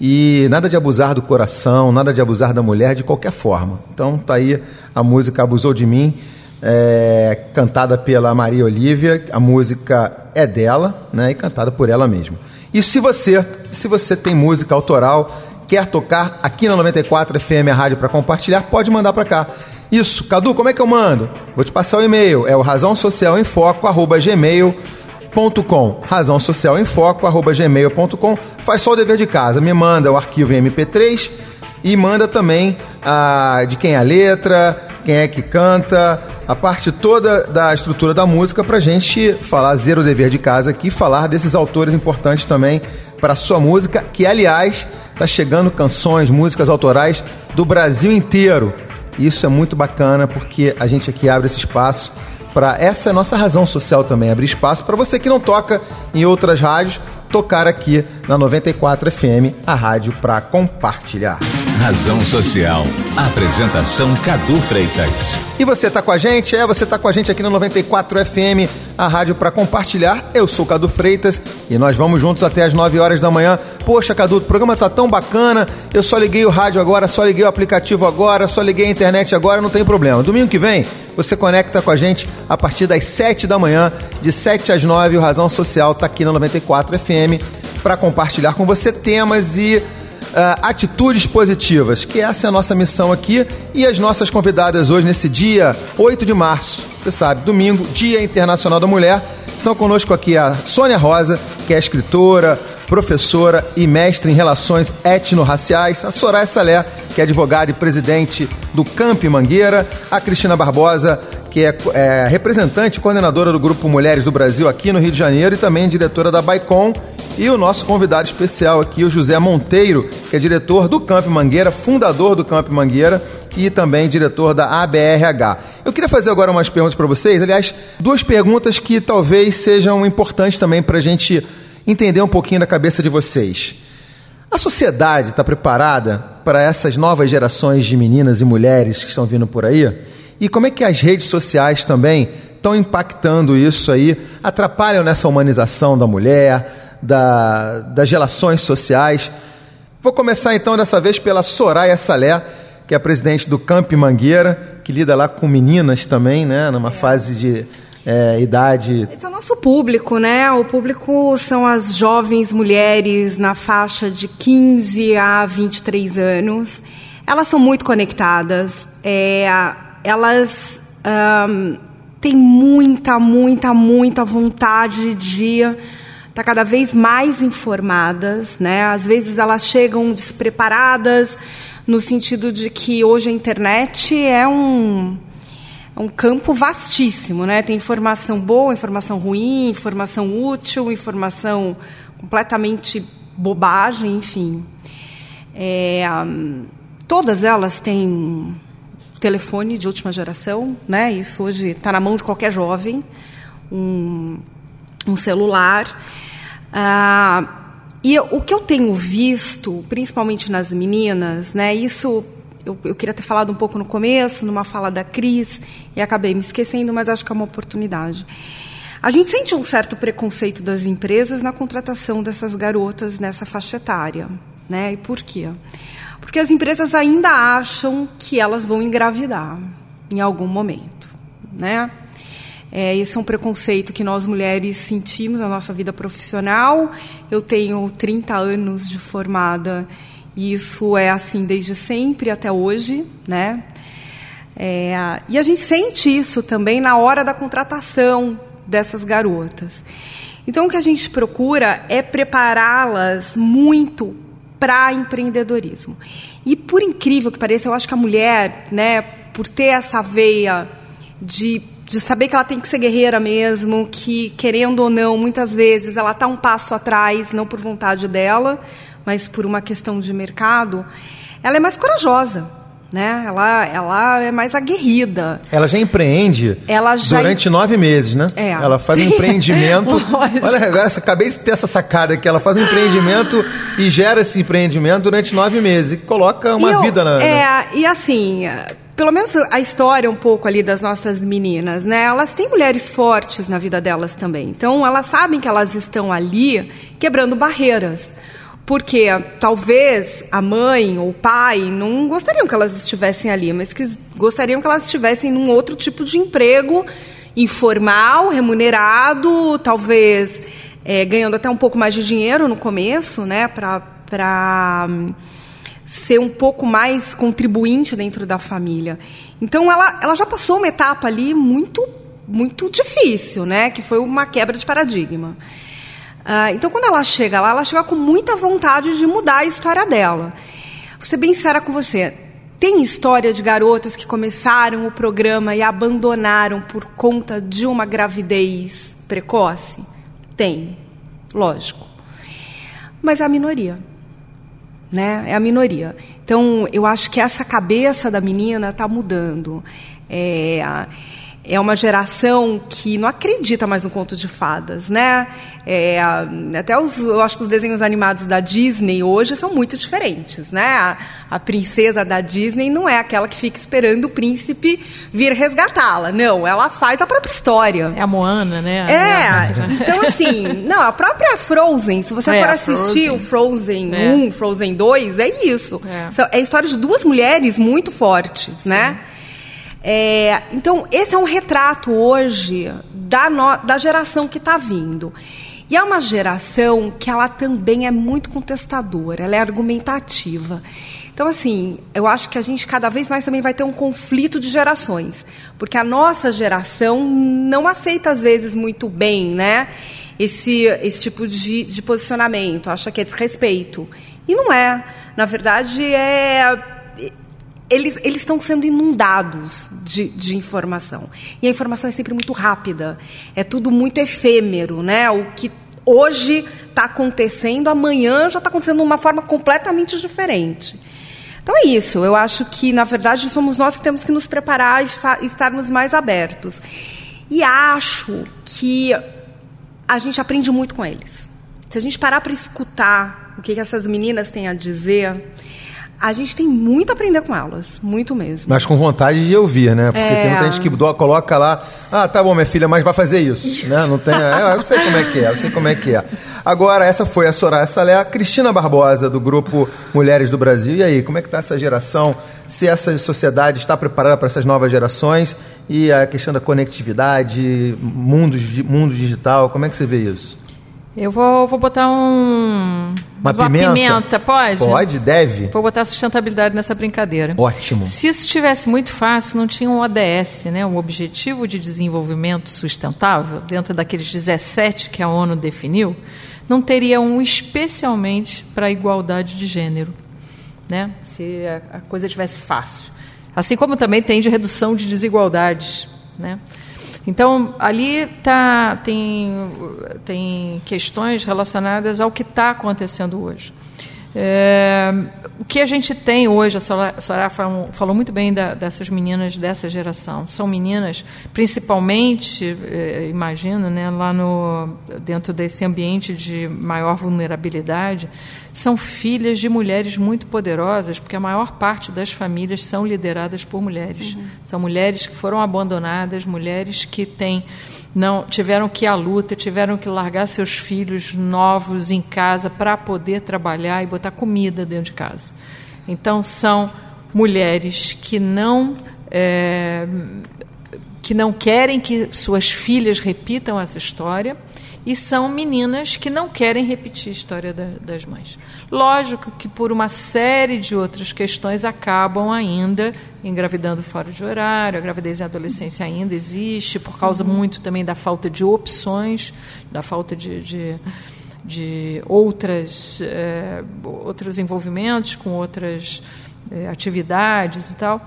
E nada de abusar do coração, nada de abusar da mulher de qualquer forma. Então tá aí a música Abusou de Mim, é, cantada pela Maria Olívia. A música é dela, né, e cantada por ela mesma. E se você, se você tem música autoral, quer tocar aqui na 94 FM, a rádio para compartilhar, pode mandar para cá. Isso, Cadu, como é que eu mando? Vou te passar o e-mail, é o razão social em foco, arroba gmail.com razão social em foco, arroba gmail.com faz só o dever de casa, me manda o arquivo em MP3 e manda também a, de quem é a letra, quem é que canta, a parte toda da estrutura da música pra gente falar zero dever de casa aqui, falar desses autores importantes também para sua música, que aliás tá chegando canções, músicas autorais do Brasil inteiro. Isso é muito bacana porque a gente aqui abre esse espaço para essa é a nossa razão social também, abrir espaço para você que não toca em outras rádios, tocar aqui na 94 FM, a rádio para compartilhar. Razão Social. Apresentação Cadu Freitas. E você tá com a gente? É, você tá com a gente aqui na 94 FM, a rádio para compartilhar. Eu sou Cadu Freitas e nós vamos juntos até as 9 horas da manhã. Poxa, Cadu, o programa tá tão bacana. Eu só liguei o rádio agora, só liguei o aplicativo agora, só liguei a internet agora, não tem problema. Domingo que vem, você conecta com a gente a partir das 7 da manhã, de 7 às 9, o Razão Social tá aqui na 94 FM para compartilhar com você temas e atitudes positivas, que essa é a nossa missão aqui. E as nossas convidadas hoje, nesse dia 8 de março, você sabe, domingo, Dia Internacional da Mulher, estão conosco aqui a Sônia Rosa, que é escritora, professora e mestre em relações etno-raciais, a Soraya Salé, que é advogada e presidente do Camp Mangueira, a Cristina Barbosa, que é, é representante e coordenadora do Grupo Mulheres do Brasil aqui no Rio de Janeiro e também diretora da Baicom e o nosso convidado especial aqui, o José Monteiro, que é diretor do Camp Mangueira, fundador do Camp Mangueira e também diretor da ABRH. Eu queria fazer agora umas perguntas para vocês, aliás, duas perguntas que talvez sejam importantes também para a gente entender um pouquinho da cabeça de vocês. A sociedade está preparada para essas novas gerações de meninas e mulheres que estão vindo por aí? E como é que as redes sociais também estão impactando isso aí, atrapalham nessa humanização da mulher, da, das relações sociais. Vou começar então dessa vez pela Soraya Salé, que é a presidente do Camp Mangueira, que lida lá com meninas também, né, numa fase de é, idade. Esse é o nosso público, né? O público são as jovens mulheres na faixa de 15 a 23 anos. Elas são muito conectadas, é, elas um, têm muita, muita, muita vontade de tá cada vez mais informadas, né? Às vezes elas chegam despreparadas no sentido de que hoje a internet é um é um campo vastíssimo, né? Tem informação boa, informação ruim, informação útil, informação completamente bobagem, enfim. É, todas elas têm telefone de última geração, né? Isso hoje está na mão de qualquer jovem, um, um celular. Ah, e o que eu tenho visto, principalmente nas meninas, né, isso eu, eu, queria ter falado um pouco no começo, numa fala da Cris, e acabei me esquecendo, mas acho que é uma oportunidade. A gente sente um certo preconceito das empresas na contratação dessas garotas nessa faixa etária. Né? E por quê? Porque as empresas ainda acham que elas vão engravidar em algum momento. Né? É, esse é um preconceito que nós mulheres sentimos na nossa vida profissional. Eu tenho 30 anos de formada e isso é assim desde sempre até hoje, né? É, e a gente sente isso também na hora da contratação dessas garotas. Então, o que a gente procura é prepará-las muito para empreendedorismo. E por incrível que pareça, eu acho que a mulher, né, por ter essa veia de de saber que ela tem que ser guerreira mesmo, que querendo ou não, muitas vezes ela está um passo atrás, não por vontade dela, mas por uma questão de mercado, ela é mais corajosa. Né? Ela, ela é mais aguerrida. Ela já empreende ela já durante nove meses, né? É. Ela faz um empreendimento. Olha, agora acabei de ter essa sacada aqui. Ela faz um empreendimento e gera esse empreendimento durante nove meses e coloca uma eu, vida na. É, e assim, pelo menos a história um pouco ali das nossas meninas, né? Elas têm mulheres fortes na vida delas também. Então, elas sabem que elas estão ali quebrando barreiras. Porque talvez a mãe ou o pai não gostariam que elas estivessem ali, mas que gostariam que elas estivessem num outro tipo de emprego informal, remunerado, talvez é, ganhando até um pouco mais de dinheiro no começo, né, para hum, ser um pouco mais contribuinte dentro da família. Então ela, ela já passou uma etapa ali muito muito difícil, né, que foi uma quebra de paradigma. Ah, então quando ela chega lá, ela chega com muita vontade de mudar a história dela. Vou ser bem séria com você. Tem história de garotas que começaram o programa e abandonaram por conta de uma gravidez precoce? Tem, lógico. Mas é a minoria. Né? É a minoria. Então, eu acho que essa cabeça da menina está mudando. É, é uma geração que não acredita mais no conto de fadas, né? É, até os, eu acho que os desenhos animados da Disney hoje são muito diferentes, né? A, a princesa da Disney não é aquela que fica esperando o príncipe vir resgatá-la, não. Ela faz a própria história. É a Moana, né? É. Então assim, não, a própria Frozen. Se você é, for assistir Frozen. o Frozen é. 1, Frozen 2, é isso. É. é a história de duas mulheres muito fortes, Sim. né? É, então, esse é um retrato hoje da, no, da geração que está vindo. E é uma geração que ela também é muito contestadora, ela é argumentativa. Então, assim, eu acho que a gente cada vez mais também vai ter um conflito de gerações. Porque a nossa geração não aceita, às vezes, muito bem, né? Esse, esse tipo de, de posicionamento, acha que é desrespeito. E não é. Na verdade, é eles, estão sendo inundados de, de informação. E a informação é sempre muito rápida. É tudo muito efêmero, né? O que hoje está acontecendo, amanhã já está acontecendo de uma forma completamente diferente. Então é isso. Eu acho que, na verdade, somos nós que temos que nos preparar e estarmos mais abertos. E acho que a gente aprende muito com eles. Se a gente parar para escutar o que, que essas meninas têm a dizer, a gente tem muito a aprender com elas, muito mesmo. Mas com vontade de ouvir, né? Porque é... tem muita gente que coloca lá, ah, tá bom, minha filha, mas vai fazer isso, isso. né? Não tem, é, eu sei como é que é, eu sei como é que é. Agora, essa foi a Soraya Salé, a Cristina Barbosa, do grupo Mulheres do Brasil. E aí, como é que está essa geração? Se essa sociedade está preparada para essas novas gerações? E a questão da conectividade, mundo, mundo digital, como é que você vê isso? Eu vou, vou botar um. Uma, uma pimenta? pimenta? pode? Pode, deve. Vou botar sustentabilidade nessa brincadeira. Ótimo. Se isso estivesse muito fácil, não tinha um ODS, né? um Objetivo de Desenvolvimento Sustentável, dentro daqueles 17 que a ONU definiu, não teria um especialmente para a igualdade de gênero. Né? Se a, a coisa tivesse fácil. Assim como também tem de redução de desigualdades. Né? Então, ali tá, tem, tem questões relacionadas ao que está acontecendo hoje. É, o que a gente tem hoje, a Soraya falou, falou muito bem da, dessas meninas dessa geração. São meninas, principalmente, é, imagino, né, lá no, dentro desse ambiente de maior vulnerabilidade, são filhas de mulheres muito poderosas, porque a maior parte das famílias são lideradas por mulheres. Uhum. São mulheres que foram abandonadas, mulheres que têm não tiveram que ir à luta, tiveram que largar seus filhos novos em casa para poder trabalhar e botar comida dentro de casa. Então são mulheres que não é, que não querem que suas filhas repitam essa história e são meninas que não querem repetir a história da, das mães. Lógico que por uma série de outras questões acabam ainda engravidando fora de horário, a gravidez na adolescência ainda existe, por causa uhum. muito também da falta de opções, da falta de, de, de outras, é, outros envolvimentos com outras é, atividades e tal.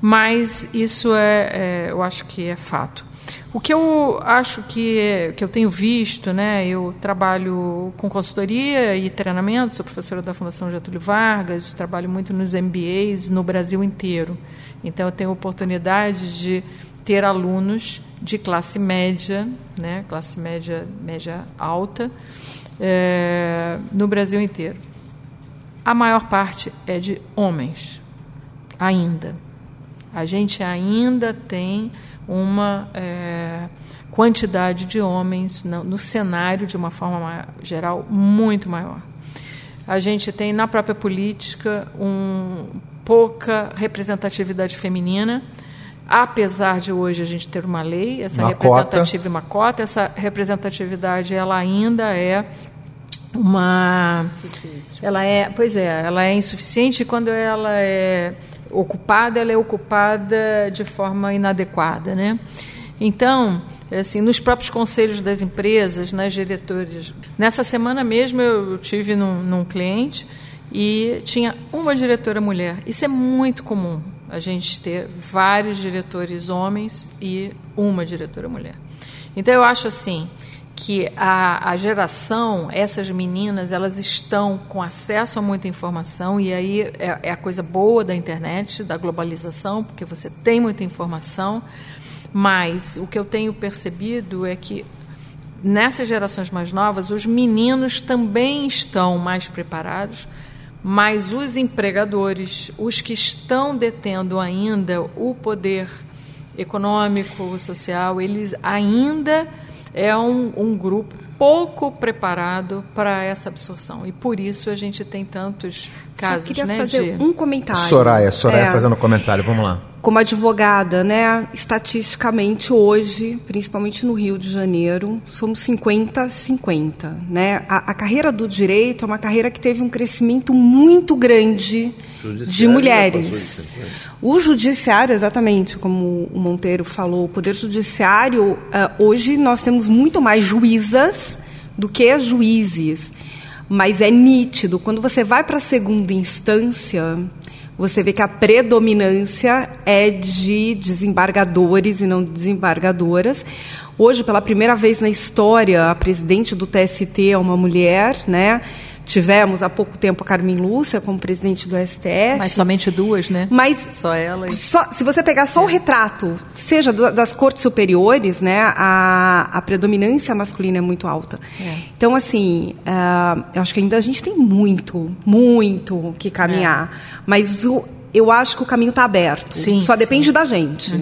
Mas isso é, é, eu acho que é fato. O que eu acho que, que eu tenho visto, né, eu trabalho com consultoria e treinamento, sou professora da Fundação Getúlio Vargas, trabalho muito nos MBAs no Brasil inteiro. Então, eu tenho oportunidade de ter alunos de classe média, né, classe média, média alta, é, no Brasil inteiro. A maior parte é de homens, ainda. A gente ainda tem uma é, quantidade de homens no, no, cenário, de uma forma geral, muito maior. A gente tem na própria política um, pouca representatividade feminina. apesar de hoje a gente ter uma lei, essa Uma representativa e uma cota, essa representatividade ela ainda é uma ela é pois é ela é insuficiente quando ela é ocupada ela é ocupada de forma inadequada né? Então assim nos próprios conselhos das empresas nas diretores nessa semana mesmo eu tive num, num cliente e tinha uma diretora mulher. Isso é muito comum a gente ter vários diretores homens e uma diretora mulher. Então eu acho assim que a, a, geração, essas meninas, elas estão com acesso a muita informação, e aí é, é, a coisa boa da internet, da globalização, porque você tem muita informação, mas o que eu tenho percebido é que nessas gerações mais novas, os meninos também estão mais preparados, mas os empregadores, os que estão detendo ainda o poder econômico, social, eles ainda é um, um grupo pouco preparado para essa absorção. E por isso a gente tem tantos casos, Só queria né, fazer de... um comentário. Soraya, Soraya É. fazendo um comentário, vamos lá. Como advogada, né, estatisticamente hoje, principalmente no Rio de Janeiro, somos 50-50. Né? A, a carreira do direito é uma carreira que teve um crescimento muito grande de Judiciário mulheres. de 50. O judiciário, exatamente como o Monteiro falou, o poder judiciário, ah, hoje nós temos muito mais juízas do que juízes. Mas é nítido, quando você vai para a segunda instância, você vê que a predominância é de desembargadores e não de desembargadoras. Hoje, pela primeira vez na história, a presidente do TST é uma mulher, né? Tivemos há pouco tempo a Carmen Lúcia como presidente do STF. Mas somente duas, né? Mas Só ela e... só- se você pegar só o retrato, seja do- das cortes superiores, né, a, a predominância masculina é muito alta. Então, assim, ah, eu acho que ainda a gente tem muito, muito que caminhar. Mas o- eu acho que o caminho está aberto. Sim, só depende sim. da gente.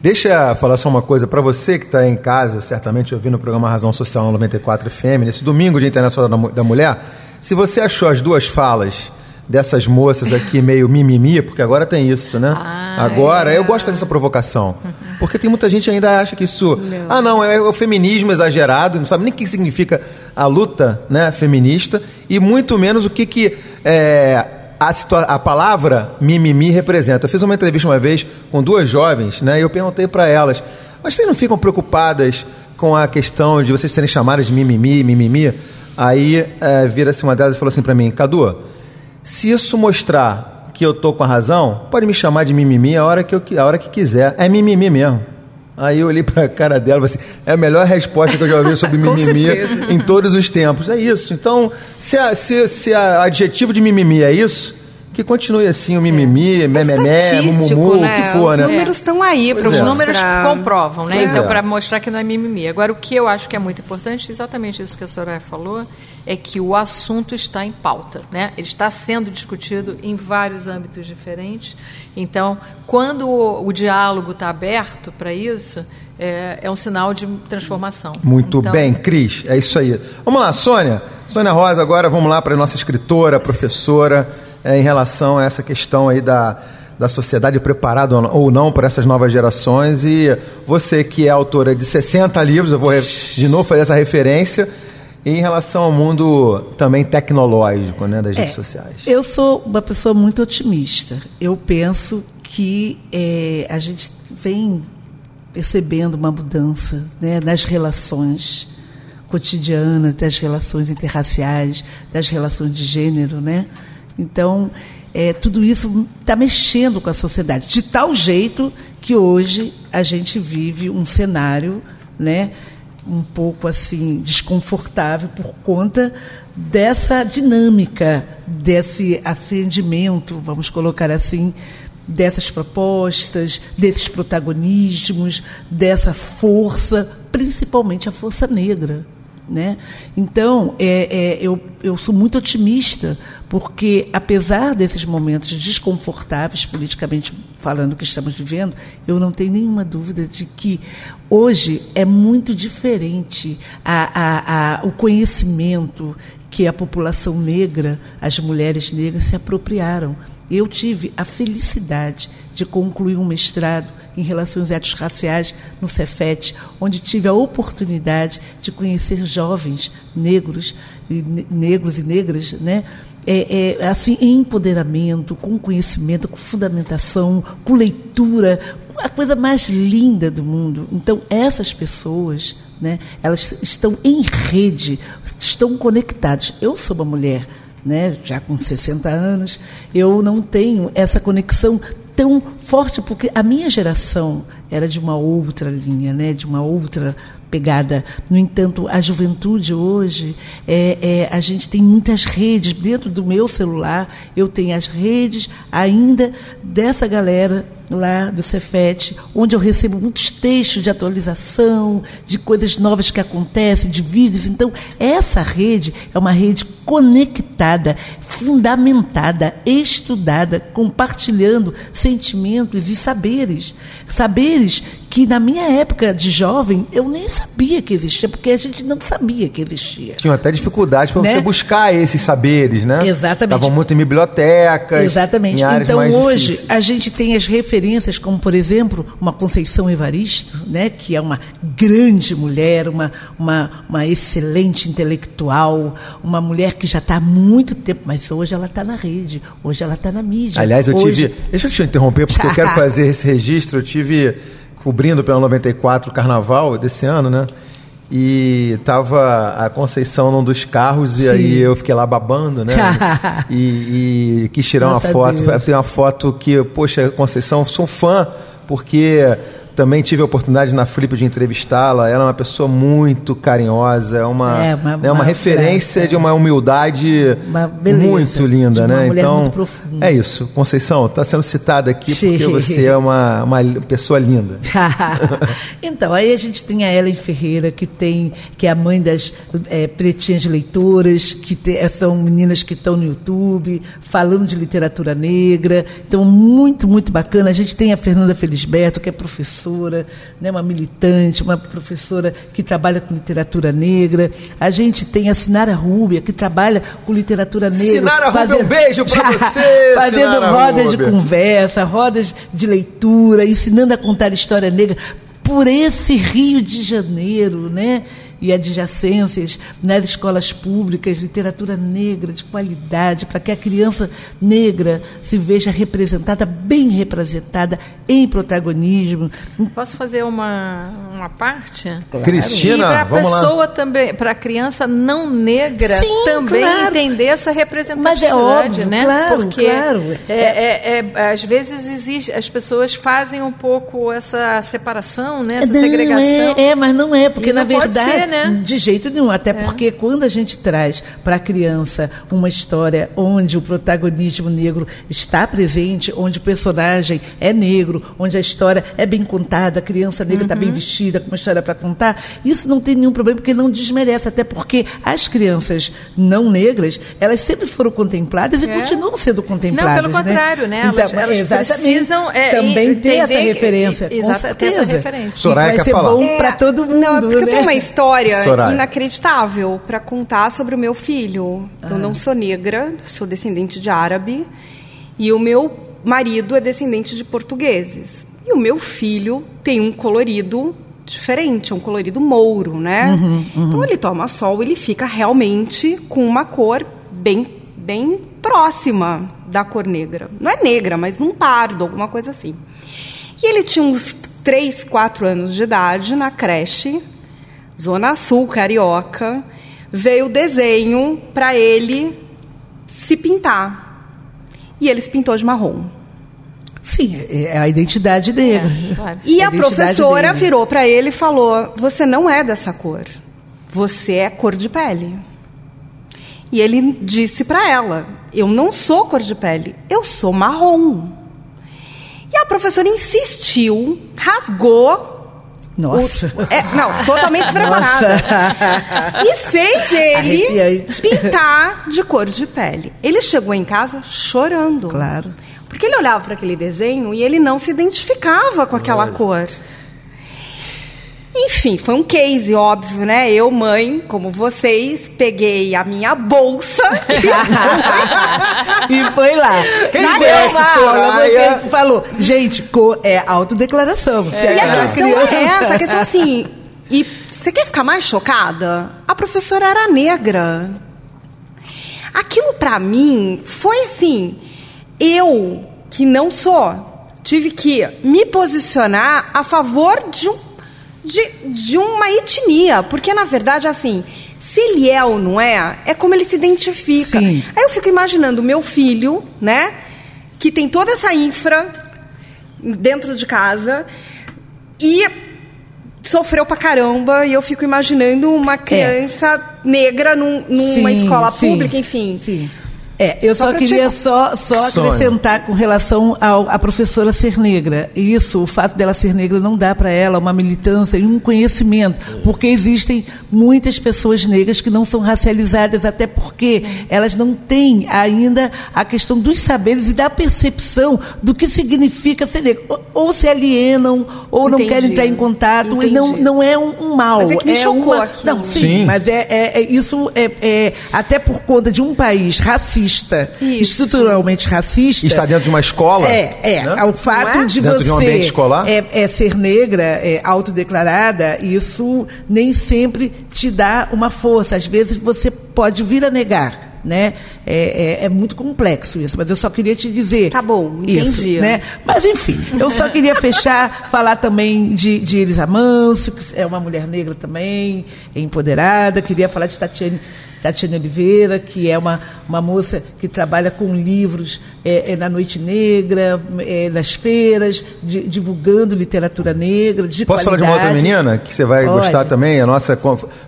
Deixa eu falar só uma coisa para você que está em casa, certamente ouvindo o programa Razão Social no 94 FM, nesse domingo, Dia Internacional da Mulher. Se você achou as duas falas dessas moças aqui meio mimimi, porque agora tem isso, né? agora, eu gosto de fazer essa provocação. Porque tem muita gente que ainda acha que isso. Ah, não, é o feminismo exagerado, não sabe nem o que significa a luta né, feminista, e muito menos o que, que é, a, a palavra mimimi representa. Eu fiz uma entrevista uma vez com duas jovens, né? E eu perguntei para elas: mas vocês não ficam preocupadas com a questão de vocês serem chamadas de mimimi, mimimi? Aí é, vira-se uma delas e falou assim para mim: Cadu, se isso mostrar que eu tô com a razão, pode me chamar de mimimi a hora que, eu, a hora que quiser. É mimimi mesmo. Aí eu olhei pra cara dela e falei assim, é a melhor resposta que eu já ouvi sobre mimimi em todos os tempos. É isso. Então, se, a, se, se a adjetivo de mimimi é isso, que continue assim, o mimimi, mememé, Estatístico, mumumu, o né? que for, Os né? números estão aí para Pois Os é. números comprovam, né? Pois Então, é. para mostrar que não é mimimi. Agora, o que eu acho que é muito importante, exatamente isso que a Soraya falou, é que o assunto está em pauta, né? Ele está sendo discutido em vários âmbitos diferentes. Então, quando o, o diálogo está aberto para isso, é, é um sinal de transformação. Muito Então, bem, Cris, é isso aí. Vamos lá, Sônia. Sônia Rosa, agora vamos lá para a nossa escritora, professora, é, em relação a essa questão aí da, da sociedade preparada ou não- para essas novas gerações. E você que é autora de 60 livros, eu vou de novo fazer essa referência, em relação ao mundo também tecnológico, né, das É, redes sociais. Eu sou uma pessoa muito otimista. Eu penso que é, a gente vem percebendo uma mudança né, nas relações cotidianas, das relações interraciais, das relações de gênero, né? Então, é, tudo isso está mexendo com a sociedade, de tal jeito que hoje a gente vive um cenário, né? um pouco assim desconfortável por conta dessa dinâmica, desse acendimento, vamos colocar assim, dessas propostas, desses protagonismos, dessa força, principalmente a força negra. Né? Então, é, é, eu, eu sou muito otimista, porque, apesar desses momentos desconfortáveis, politicamente falando, que estamos vivendo, eu não tenho nenhuma dúvida de que hoje é muito diferente a, a, a, o conhecimento que a população negra, as mulheres negras se apropriaram. Eu tive a felicidade de concluir um mestrado em Relações Étnico-Raciais no Cefet, onde tive a oportunidade de conhecer jovens negros e ne- negros e negras, né? É, é, assim, em empoderamento, com conhecimento, com fundamentação, com leitura, a coisa mais linda do mundo. Então, essas pessoas, né, elas estão em rede, estão conectadas. Eu sou uma mulher, né, já com 60 anos, eu não tenho essa conexão tão forte, porque a minha geração era de uma outra linha, né, de uma outra pegada. No entanto, a juventude hoje, é, é, a gente tem muitas redes. Dentro do meu celular, eu tenho as redes ainda dessa galera lá do Cefet, onde eu recebo muitos textos de atualização, de coisas novas que acontecem, de vídeos. Então, essa rede é uma rede conectada, fundamentada, estudada, compartilhando sentimentos e saberes. Saberes que na minha época de jovem eu nem sabia que existia, porque a gente não sabia que existia. Tinham até dificuldade para Né? você buscar esses saberes, né? Exatamente. Estavam muito em bibliotecas. Exatamente. Em Então hoje difíceis. a gente tem as referências, como por exemplo, uma Conceição Evaristo, né, que é uma grande mulher, uma, uma, uma excelente intelectual, uma mulher que já está há muito tempo, mas hoje ela está na rede, hoje ela está na mídia. Aliás, eu hoje... tive. Deixa eu te interromper, porque eu quero fazer esse registro. Eu tive cobrindo pela 94 o carnaval desse ano, né? E tava a Conceição num dos carros, e aí eu fiquei lá babando, né? e, e quis tirar uma Nossa foto. Deus. Tem uma foto que, poxa, Conceição, sou fã, porque também tive a oportunidade na Flip de entrevistá-la. Ela é uma pessoa muito carinhosa, é uma, É, uma- é uma uma referência graça. de uma humildade Uma beleza, muito linda, né? então, muito profunda. é isso. Conceição, está sendo citada aqui Sim. porque você é uma, uma pessoa linda. então, aí a gente tem a Ellen Ferreira, que tem, que é a mãe das é, pretinhas leitoras, que te- eh, são meninas que estão no YouTube, falando de literatura negra. Então, muito, muito bacana. A gente tem a Fernanda Felisberto, que é professora, né, uma militante, uma professora que trabalha com literatura negra. A gente tem a Sinara Rúbia, que trabalha com literatura negra. Sinara Rúbia, um beijo pra você, Fazendo Sinara rodas de Rúbia. conversa, rodas de leitura, ensinando a contar história negra por esse Rio de Janeiro, né? E adjacências nas escolas públicas, literatura negra de qualidade, para que a criança negra se veja representada, bem representada em protagonismo. Posso fazer uma, uma parte? Cristina, e para a vamos lá. pessoa também, para a criança não negra Sim, também claro. entender essa Mas é representatividade, óbvio, né? claro, Porque claro. É, é- é- às vezes existe, as pessoas fazem um pouco essa separação, né? Essa Não, segregação. É, é, mas não é, porque E na não pode verdade, ser, né? De jeito nenhum. Até porque quando a gente traz para a criança uma história onde o protagonismo negro está presente, onde o personagem é negro, onde a história é bem contada, a criança negra está bem Uhum. vestida, com uma história para contar, isso não tem nenhum problema, porque não desmerece. Até porque as crianças não negras, elas sempre foram contempladas e É. continuam sendo Não, contempladas. pelo contrário, né? Elas, Então, elas exatamente. precisam é, também ter essa referência. Exato, ter essa referência. Soraya E vai quer ser falar. bom para todo mundo. É, Não, é porque eu né? tenho uma história Soraya. inacreditável para contar sobre o meu filho. Eu não sou negra, sou descendente de árabe. E o meu marido é descendente de portugueses. E o meu filho tem um colorido diferente, é um colorido mouro, né? Então ele toma sol, ele fica realmente com uma cor bem, bem próxima da cor negra. Não é negra, mas num pardo, alguma coisa assim. E ele tinha uns 3, 4 anos de idade na creche, Zona Sul, Carioca. Veio o desenho para ele se pintar. E ele se pintou de marrom. Sim, é é a identidade negra. É, claro. E a, identidade professora dele. virou para ele e falou: Você não é dessa cor. Você é cor de pele. E ele disse para ela: Eu não sou cor de pele, eu sou marrom. E a professora insistiu, rasgou Nossa. o- é, não, totalmente despreparada. E fez ele pintar de cor de pele. Ele chegou em casa chorando. Claro. Porque ele olhava para aquele desenho e ele não se identificava com aquela cor. Enfim, foi um case, óbvio, né? Eu, mãe, como vocês, peguei a minha bolsa E foi lá. Quem Na conhece Soraya falou, gente, é autodeclaração. Se E a questão é essa, a questão assim. E você quer ficar mais chocada? A professora era negra. Aquilo pra mim foi assim. Eu, que não sou, tive que me posicionar a favor de, um, de, de uma etnia. Porque, na verdade, assim, se ele é ou não é, é como ele se identifica. Sim. Aí eu fico imaginando o meu filho, né? Que tem toda essa infra dentro de casa e sofreu pra caramba. E eu fico imaginando uma criança negra num- numa Sim, escola sim, pública, enfim. Sim. É, eu Só só, queria te- só, só Sônia. acrescentar com relação ao, à professora ser negra. Isso, o fato dela ser negra não dá para ela uma militância e um conhecimento, porque existem muitas pessoas negras que não são racializadas, até porque elas não têm ainda a questão dos saberes e da percepção do que significa ser negro. Ou, ou se alienam, ou não Entendi. querem entrar em contato, e Entendi. não, não é um, um mal. Mas é que me chocou uma, aquilo. Não, sim, Sim. mas é, é- é- isso é, é até por conta de um país racista, Isso. estruturalmente racista. Está dentro de uma escola. É, é. né? O fato é? de Dentro você de um ambiente escolar? É, é ser negra, é, autodeclarada, isso nem sempre te dá uma força. Às vezes você pode vir a negar. Né? É, é- é muito complexo isso, mas eu só queria te dizer. Tá bom, isso, entendi. né? Mas enfim, eu só queria fechar, falar também de, de Elisa Manso, que é uma mulher negra também, empoderada. Queria falar de Tatiane, Tatiane Oliveira, que é uma, uma moça que trabalha com livros é, é, na Noite Negra, é, nas feiras, di- divulgando literatura negra, de Posso falar de uma outra qualidade. menina que você vai Pode. gostar também? A nossa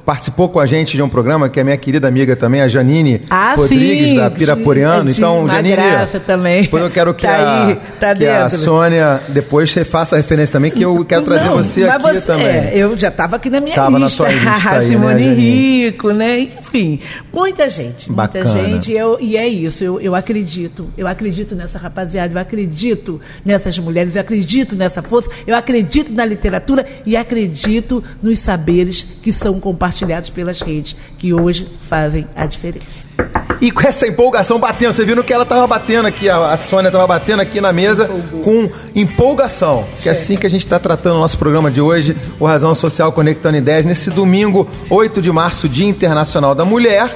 participou com a gente de um programa que é minha querida amiga também, a Janine Ah, Rodrigues sim, da Piraporiano. de- de Então, Janine, graça também. depois eu quero que, Tá a, aí, tá que a. Sônia depois faça a referência também, que eu quero trazer Não, você aqui você- também. é, eu já estava aqui na minha Tava na lista. sua lista aí, né, Simone Janine? Rico, né? Enfim, muita gente, muita Bacana. gente. Eu, e é isso, eu, eu acredito. Eu acredito nessa rapaziada, eu acredito nessas mulheres, eu acredito nessa força, eu acredito na literatura e acredito nos saberes que são compartilhados pelas redes, que hoje fazem a diferença. E com essa empolgação batendo, você viu no que ela tava batendo aqui, a, Sônia tava batendo aqui na mesa com empolgação. Que é assim que a gente está tratando o nosso programa de hoje, o Razão Social Conectando Ideias, nesse domingo, 8 de março, Dia Internacional da Mulher.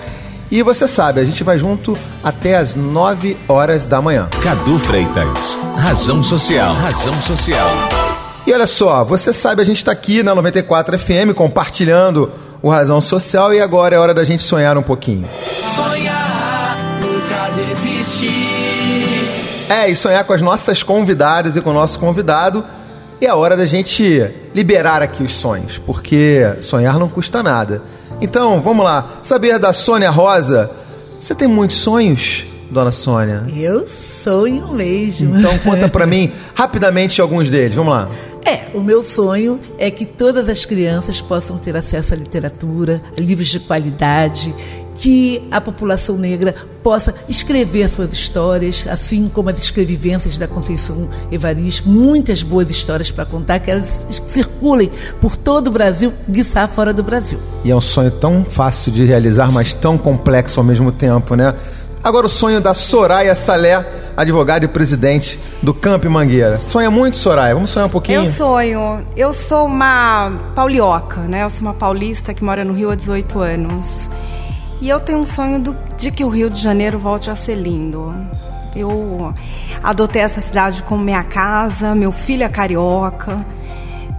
E você sabe, a gente vai junto até as 9 horas da manhã. Cadu Freitas. Razão Social. Razão Social. E olha só, você sabe, a gente está aqui na 94 FM compartilhando o Razão Social e agora é hora da gente sonhar um pouquinho. Sonhar, nunca desistir. É, e sonhar com as nossas convidadas e com o nosso convidado. E é hora da gente liberar aqui os sonhos, porque sonhar não custa nada. Então, vamos lá. Saber da Sônia Rosa. Você tem muitos sonhos, dona Sônia? Eu sonho mesmo. Então conta pra mim rapidamente alguns deles. Vamos lá. É, o meu sonho é que todas as crianças possam ter acesso à literatura, a livros de qualidade, que a população negra possa escrever suas histórias, assim como as escrevivências da Conceição Evaristo, muitas boas histórias para contar, que elas circulem por todo o Brasil, guiçá fora do Brasil. E é um sonho tão fácil de realizar, mas tão complexo ao mesmo tempo, né? Agora o sonho da Soraya Salé, advogada e presidente do Camp Mangueira. Sonha muito, Soraya? Vamos sonhar um pouquinho? Eu sonho. Eu sou uma paulioca, né? Eu sou uma paulista que mora no Rio há 18 anos. E eu tenho um sonho do- de que o Rio de Janeiro volte a ser lindo. Eu adotei essa cidade como minha casa, meu filho é carioca.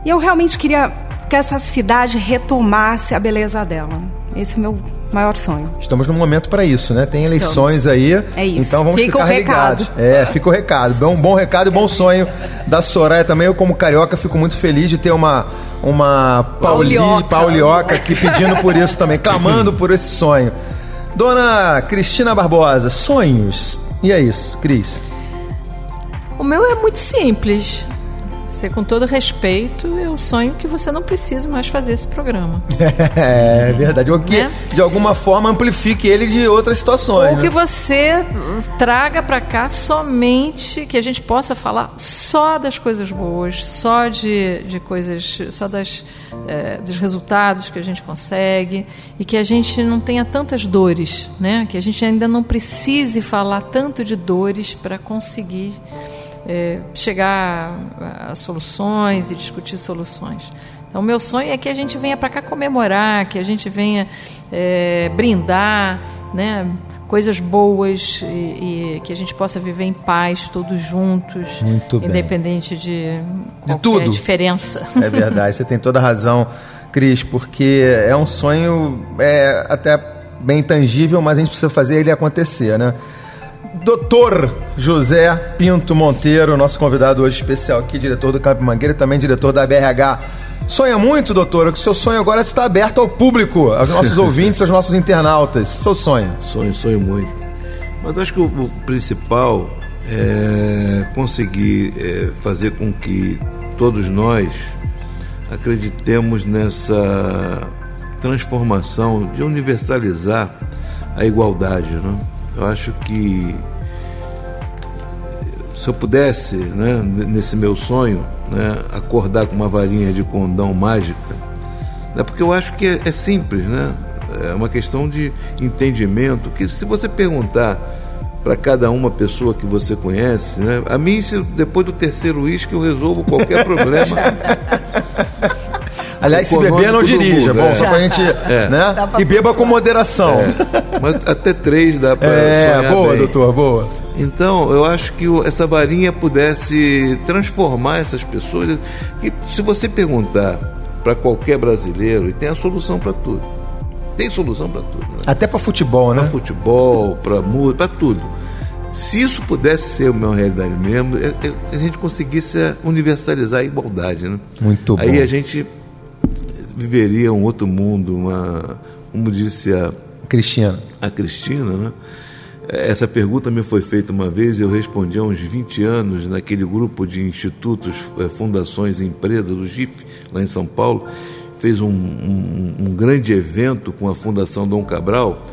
E eu realmente queria que essa cidade retomasse a beleza dela. Esse é o meu maior sonho. Estamos num momento para isso, né? Tem eleições aí. É isso. Então vamos Fica ficar ligados. É, fica o recado. Bom, bom recado e bom sonho da Soraya também. Eu, como carioca, fico muito feliz de ter uma, uma Pauli, Paulioca. paulioca aqui pedindo por isso também, clamando por esse sonho. Dona Cristina Barbosa, sonhos. E é isso, Cris. O meu é muito simples. Você, com todo respeito, eu sonho que você não precise mais fazer esse programa. É verdade. Ou que, Né? de alguma forma, amplifique ele de outras situações. Ou que né? você traga para cá somente que a gente possa falar só das coisas boas, só de, de coisas, só das, eh, dos resultados que a gente consegue e que a gente não tenha tantas dores, né? Que a gente ainda não precise falar tanto de dores para conseguir é, chegar a soluções e discutir soluções. Então, o meu sonho é que a gente venha para cá comemorar, que a gente venha é, brindar, né? coisas boas e, e, que a gente possa viver em paz todos juntos, Muito bem. independente de qualquer de tudo. diferença. É verdade, você tem toda a razão, Cris, porque é um sonho é, até bem tangível, mas a gente precisa fazer ele acontecer, né? Doutor José Pinto Monteiro, nosso convidado hoje especial aqui, diretor do Campo Mangueira e também diretor da BRH. Sonha muito, doutora, que o seu sonho agora está aberto ao público, aos nossos ouvintes, aos nossos internautas. Seu sonho. Sonho, sonho muito. Mas eu acho que o, o principal é conseguir é, fazer com que todos nós acreditemos nessa transformação de universalizar a igualdade. Né? Eu acho que se eu pudesse, né, nesse meu sonho, né, acordar com uma varinha de condão mágica, né, porque eu acho que é, é simples, né? É uma questão de entendimento que se você perguntar para cada uma pessoa que você conhece, né? A mim, depois do terceiro uísque eu resolvo qualquer problema. Aliás, se beber, não dirija. Bom, é. só pra gente. É. Né? E beba com moderação. É. Mas até três dá pra. É, boa, bem. doutor, boa. Então, eu acho que essa varinha pudesse transformar essas pessoas. E se você perguntar para qualquer brasileiro, e tem a solução para tudo. Tem solução para tudo. Né? Até para futebol, né? Para futebol, para música, para tudo. Se isso pudesse ser uma realidade mesmo, é, é, a gente conseguisse universalizar a igualdade, né? Muito bom. Aí a gente viveria um outro mundo, uma, como disse a Cristina. A Cristina, né? Essa pergunta me foi feita uma vez e eu respondi há uns 20 anos naquele grupo de institutos, eh, fundações e empresas, o GIF, lá em São Paulo. Fez um, um, um grande evento com a Fundação Dom Cabral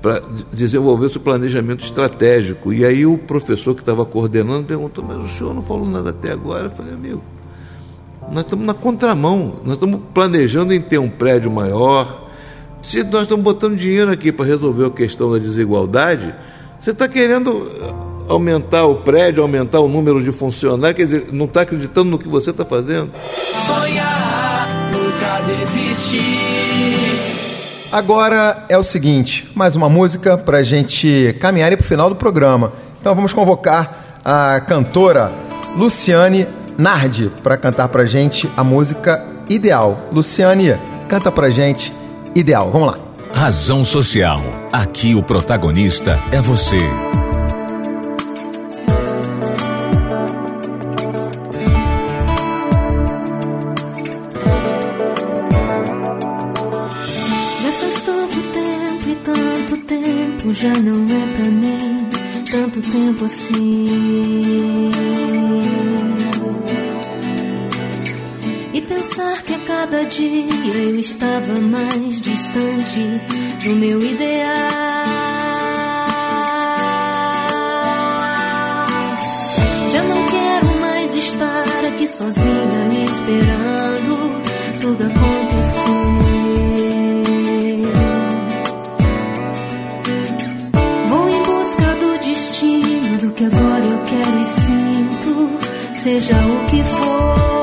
para desenvolver o planejamento estratégico. E aí o professor que estava coordenando perguntou, mas o senhor não falou nada até agora? Eu falei, amigo, nós estamos na contramão, nós estamos planejando em ter um prédio maior, se nós estamos botando dinheiro aqui para resolver a questão da desigualdade, você está querendo aumentar o prédio, aumentar o número de funcionários, quer dizer, não está acreditando no que você está fazendo? Sonhar, nunca desistir. Agora é o seguinte, mais uma música para a gente caminhar para o final do programa. Então vamos convocar a cantora Luciane Nardi para cantar para a gente a música Ideal. Luciane, canta para a gente ideal. Vamos lá. Razão Social. Aqui o protagonista é você. Já faz tanto tempo e tanto tempo já não é pra mim tanto tempo assim. Pensar que a cada dia eu estava mais distante do meu ideal. Já não quero mais estar aqui sozinha esperando tudo acontecer. Vou em busca do destino, do que agora eu quero e sinto, seja o que for.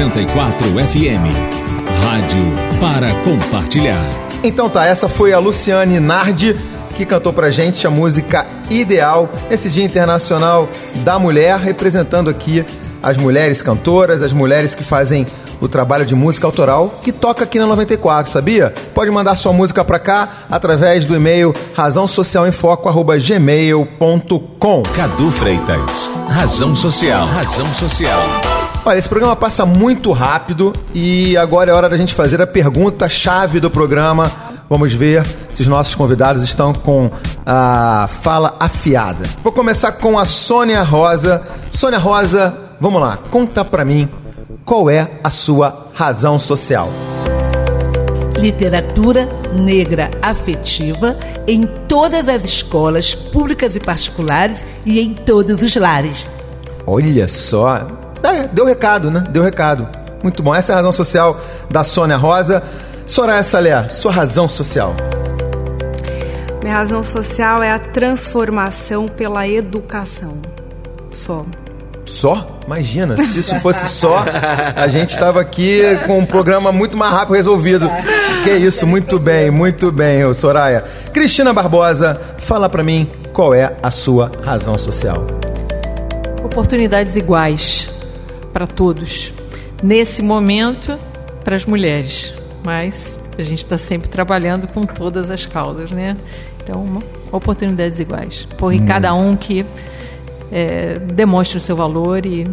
94 FM. Rádio para compartilhar. Então tá, essa foi a Luciane Nardi que cantou pra gente a música Ideal, esse Dia Internacional da Mulher, representando aqui as mulheres cantoras, as mulheres que fazem o trabalho de música autoral que toca aqui na 94, sabia? Pode mandar sua música pra cá através do e-mail razãosocialemfoco@gmail.com. Cadu Freitas. Razão Social. Razão Social. Olha, esse programa passa muito rápido e agora é hora da gente fazer a pergunta chave do programa. Vamos ver se os nossos convidados estão com a fala afiada. Vou começar com a Sônia Rosa. Sônia Rosa, vamos lá, conta pra mim qual é a sua razão social. Literatura negra afetiva em todas as escolas públicas e particulares e em todos os lares. Olha só, é, deu recado, né? Deu recado. Muito bom. Essa é a razão social da Sônia Rosa. Soraya Salé, sua razão social. Minha razão social é a transformação pela educação. Só. Só? Imagina, se isso fosse só, a gente estava aqui com um programa muito mais rápido resolvido. Que isso, muito bem, muito bem, Soraya. Cristina Barbosa, fala pra mim qual é a sua razão social. Oportunidades iguais para todos. Nesse momento, para as mulheres. Mas a gente está sempre trabalhando com todas as causas, né? Então, oportunidades iguais. Por cada um que é, demonstre o seu valor e,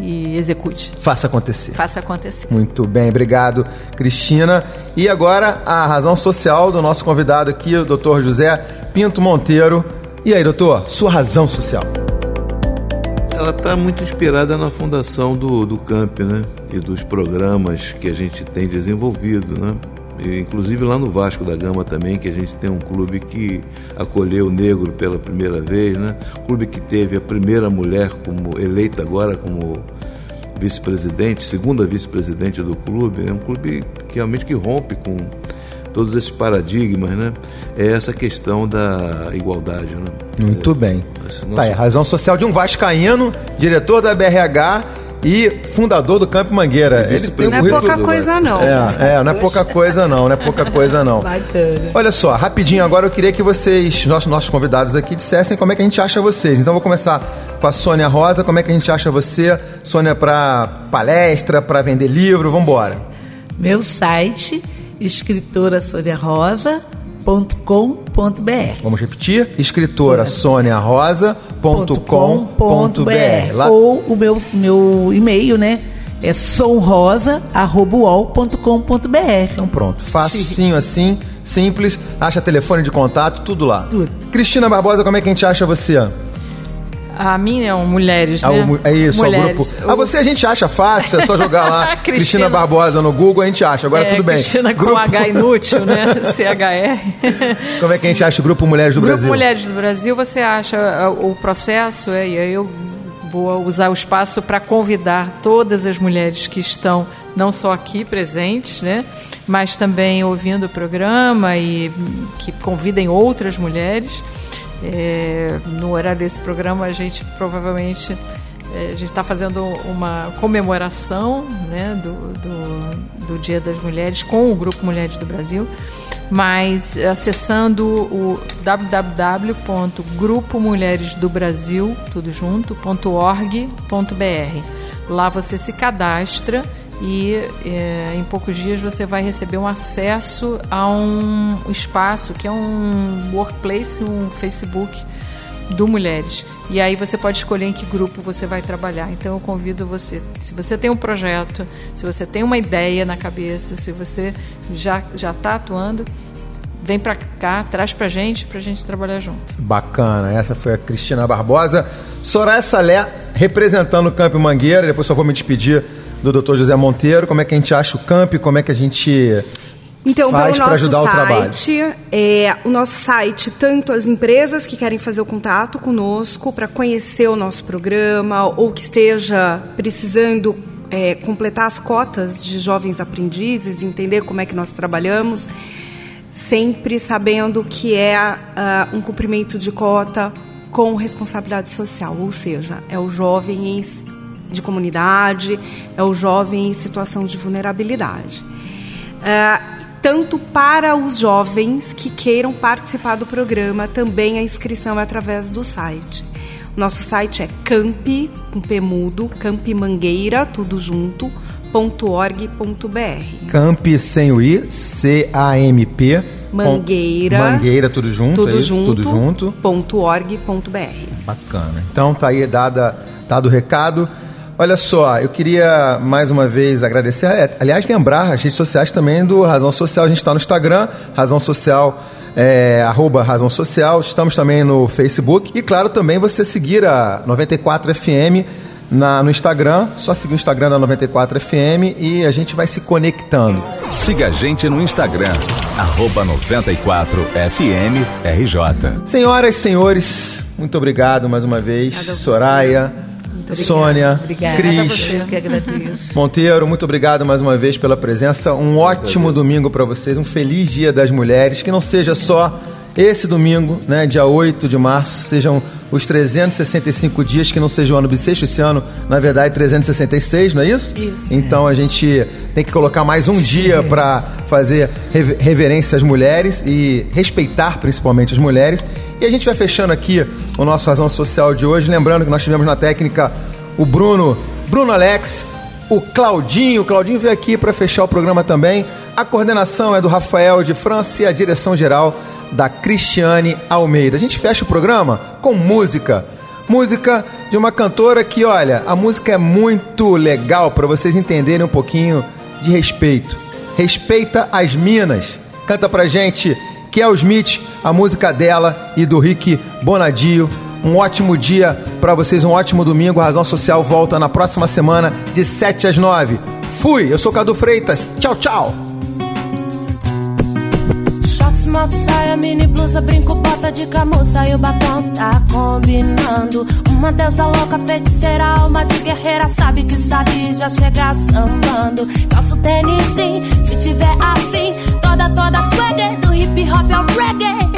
e execute. Faça acontecer. Faça acontecer. Muito bem, obrigado, Cristina. E agora a razão social do nosso convidado aqui, o Dr. José Pinto Monteiro. E aí, doutor, sua razão social? Ela está muito inspirada na fundação do, do CAMP, né? E dos programas que a gente tem desenvolvido, né? E, inclusive lá no Vasco da Gama também, que a gente tem um clube que acolheu o negro pela primeira vez, né? Clube que teve a primeira mulher como eleita agora como vice-presidente, segunda vice-presidente do clube. É um clube que realmente que rompe com todos esses paradigmas, né? É essa questão da igualdade, né? Muito bem. Esse Tá nosso- aí, razão social de um vascaíno, diretor da BRH e fundador do Campo Mangueira. Ele tem um Não é pouca coisa, não. É, é, não é pouca coisa não, não é pouca coisa não. Bacana. Olha só, rapidinho agora eu queria que vocês, nossos, nossos convidados aqui, dissessem como é que a gente acha vocês. Então vou começar com a Sônia Rosa, como é que a gente acha você, Sônia, para palestra, para vender livro, vamos embora. Meu site, escritorasoniarosa.com.br Vamos repetir? Escritora soniarosa.com.br. Lá Ou o meu, meu e-mail, né? É somrosa.uol.com.br. Então pronto, facinho assim, simples, acha telefone de contato, tudo lá. Tudo. Cristina Barbosa, como é que a gente acha você? A minha não, mulheres, Ah, né? o é isso, mulheres. o grupo. O- Ah, você a gente acha fácil, é só jogar lá Cristina. Cristina Barbosa no Google, a gente acha. Agora é, tudo bem. Cristina com Grupo- H inútil, né? CHR. Como é que a gente acha o Grupo Mulheres do Grupo Brasil? Mulheres do Brasil, você acha ah, o processo, é, e aí eu vou usar o espaço para convidar todas as mulheres que estão não só aqui presentes, né, mas também ouvindo o programa e que convidem outras mulheres. É, no horário desse programa, a gente provavelmente é, a gente está fazendo uma comemoração né, do, do, do Dia das Mulheres com o Grupo Mulheres do Brasil, mas acessando o www.grupomulheresdobrasil, tudo. Lá você se cadastra e é, em poucos dias você vai receber um acesso a um espaço que é um workplace, um Facebook do Mulheres. E aí você pode escolher em que grupo você vai trabalhar. Então eu convido você, se você tem um projeto, se você tem uma ideia na cabeça, se você já já está atuando, vem para cá, traz para gente, para a gente trabalhar junto. Bacana, essa foi a Cristina Barbosa. Soraya Salé, representando o Camp Mangueira, depois só vou me despedir do Dr. José Monteiro. Como é que a gente acha o Camp, como é que a gente então, faz para ajudar o trabalho? site, é, o nosso site, tanto as empresas que querem fazer o contato conosco para conhecer o nosso programa ou que esteja precisando é, completar as cotas de jovens aprendizes, entender como é que nós trabalhamos, sempre sabendo que é ah, um cumprimento de cota com responsabilidade social, ou seja, é o jovem em, de comunidade, é o jovem em situação de vulnerabilidade. Ah, tanto para os jovens que queiram participar do programa, também a inscrição é através do site. Nosso site é camp, com P mudo, campmangueira, tudo junto, .org.br. Camp sem o I, C-A-M-P. Mangueira. Mangueira, tudo junto. Tudo é isso? junto. Tudo junto. Ponto .org.br. Bacana. Então tá aí dada, dado o recado. Olha só, eu queria mais uma vez agradecer, aliás, lembrar as redes sociais também do Razão Social. A gente está no Instagram, Razão Social, é, arroba Razão Social. Estamos também no Facebook. E claro, também você seguir a 94FM na, no Instagram. Só seguir o Instagram da 94FM e a gente vai se conectando. Siga a gente no Instagram, arroba 94FMRJ. Senhoras e senhores, muito obrigado mais uma vez. Obrigada a você. Obrigada. Sônia, Obrigada. Cris. Monteiro, muito obrigado mais uma vez pela presença. Um ótimo domingo para vocês, um feliz Dia das Mulheres. Que não seja só esse domingo, né, dia 8 de março, sejam os 365 dias, que não seja o ano bissexto, esse ano, na verdade, 366, não é isso? Isso. Então a gente tem que colocar mais um dia para fazer rever- reverência às mulheres e respeitar principalmente as mulheres. E a gente vai fechando aqui o nosso Razão Social de hoje, lembrando que nós tivemos na técnica o Bruno, Bruno Alex, o Claudinho. O Claudinho veio aqui para fechar o programa também. A coordenação é do Rafael de França e a direção geral da Cristiane Almeida. A gente fecha o programa com música. Música de uma cantora que, olha, a música é muito legal para vocês entenderem um pouquinho de respeito. Respeita as minas. Canta pra gente Kel Smith, a música dela e do Rick Bonadio. Um ótimo dia pra vocês, um ótimo domingo. A Razão Social volta na próxima semana, de 7 às 9. Fui, eu sou Cadu Freitas. Tchau, tchau. Shorts, moto, saia, mini blusa, brinco, bota de camuça e o batom tá combinando. Uma deusa louca, feiticeira, alma de guerreira, sabe que sabe já chegar sambando. Calço tênis, se tiver afim, toda, toda swagger, do hip hop ao reggae.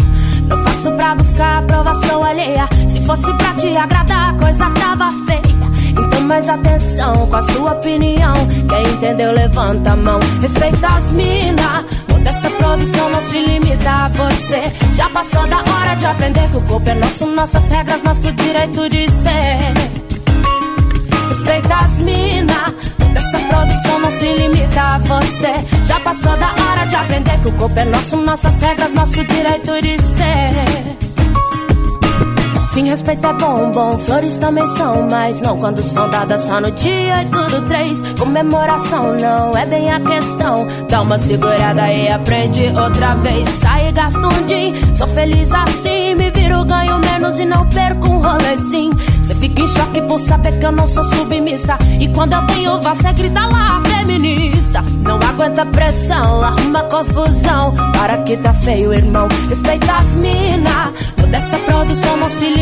Não faço pra buscar aprovação alheia, se fosse pra te agradar, a coisa tava feia. Então mais atenção com a sua opinião. Quem entendeu, levanta a mão. Respeita as mina. Toda essa produção não se limita a você. Já passou da hora de aprender que o corpo é nosso, nossas regras, nosso direito de ser. Respeita as mina. Toda essa produção não se limita a você. Já passou da hora de aprender que o corpo é nosso, nossas regras, nosso direito de ser. Sim, respeito é bom, bom, flores também são, mas não quando são dadas só no dia e tudo três. Comemoração não é bem a questão. Dá uma segurada e aprende outra vez. Sai e um din, sou feliz assim. Me viro, ganho menos e não perco um rolezinho. Cê fica em choque por saber que eu não sou submissa. E quando eu tenho uva, cê grita lá, feminista. Não aguenta pressão, arruma confusão. Para que tá feio, irmão. Respeita as mina. Toda essa produção não se limita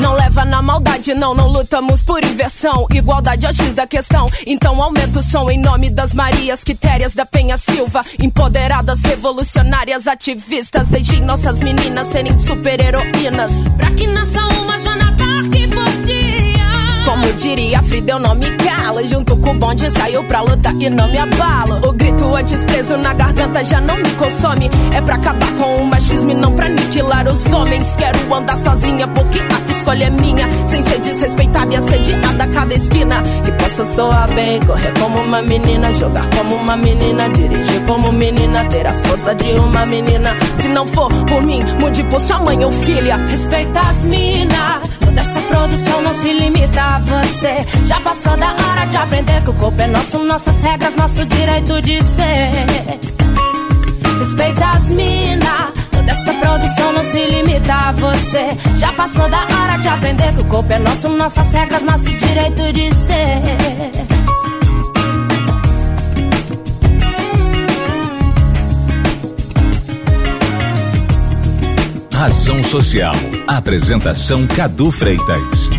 Não leva na maldade, não, não lutamos por inversão. Igualdade é o X da questão. Então aumenta o som em nome das Marias Quitérias da Penha Silva. Empoderadas, revolucionárias, ativistas. Deixem nossas meninas serem super heroínas. Pra que nasça Como diria Frida, eu não me calo. Junto com o bonde, saio pra luta e não me abalo. O grito antes preso na garganta já não me consome. É pra acabar com o machismo e não pra aniquilar os homens. Quero andar sozinha porque a escolha é minha. Sem ser desrespeitada e assediada a cada esquina. Que possa soar bem, correr como uma menina, jogar como uma menina, dirigir como menina, ter a força de uma menina. Se não for por mim, mude por sua mãe ou filha. Respeita as minas. Toda essa produção não se limita a você. Já passou da hora de aprender que o corpo é nosso, nossas regras, nosso direito de ser. Respeita as minas. Toda essa produção não se limita a você. Já passou da hora de aprender que o corpo é nosso, nossas regras, nosso direito de ser. Razão Social. Apresentação Cadu Freitas.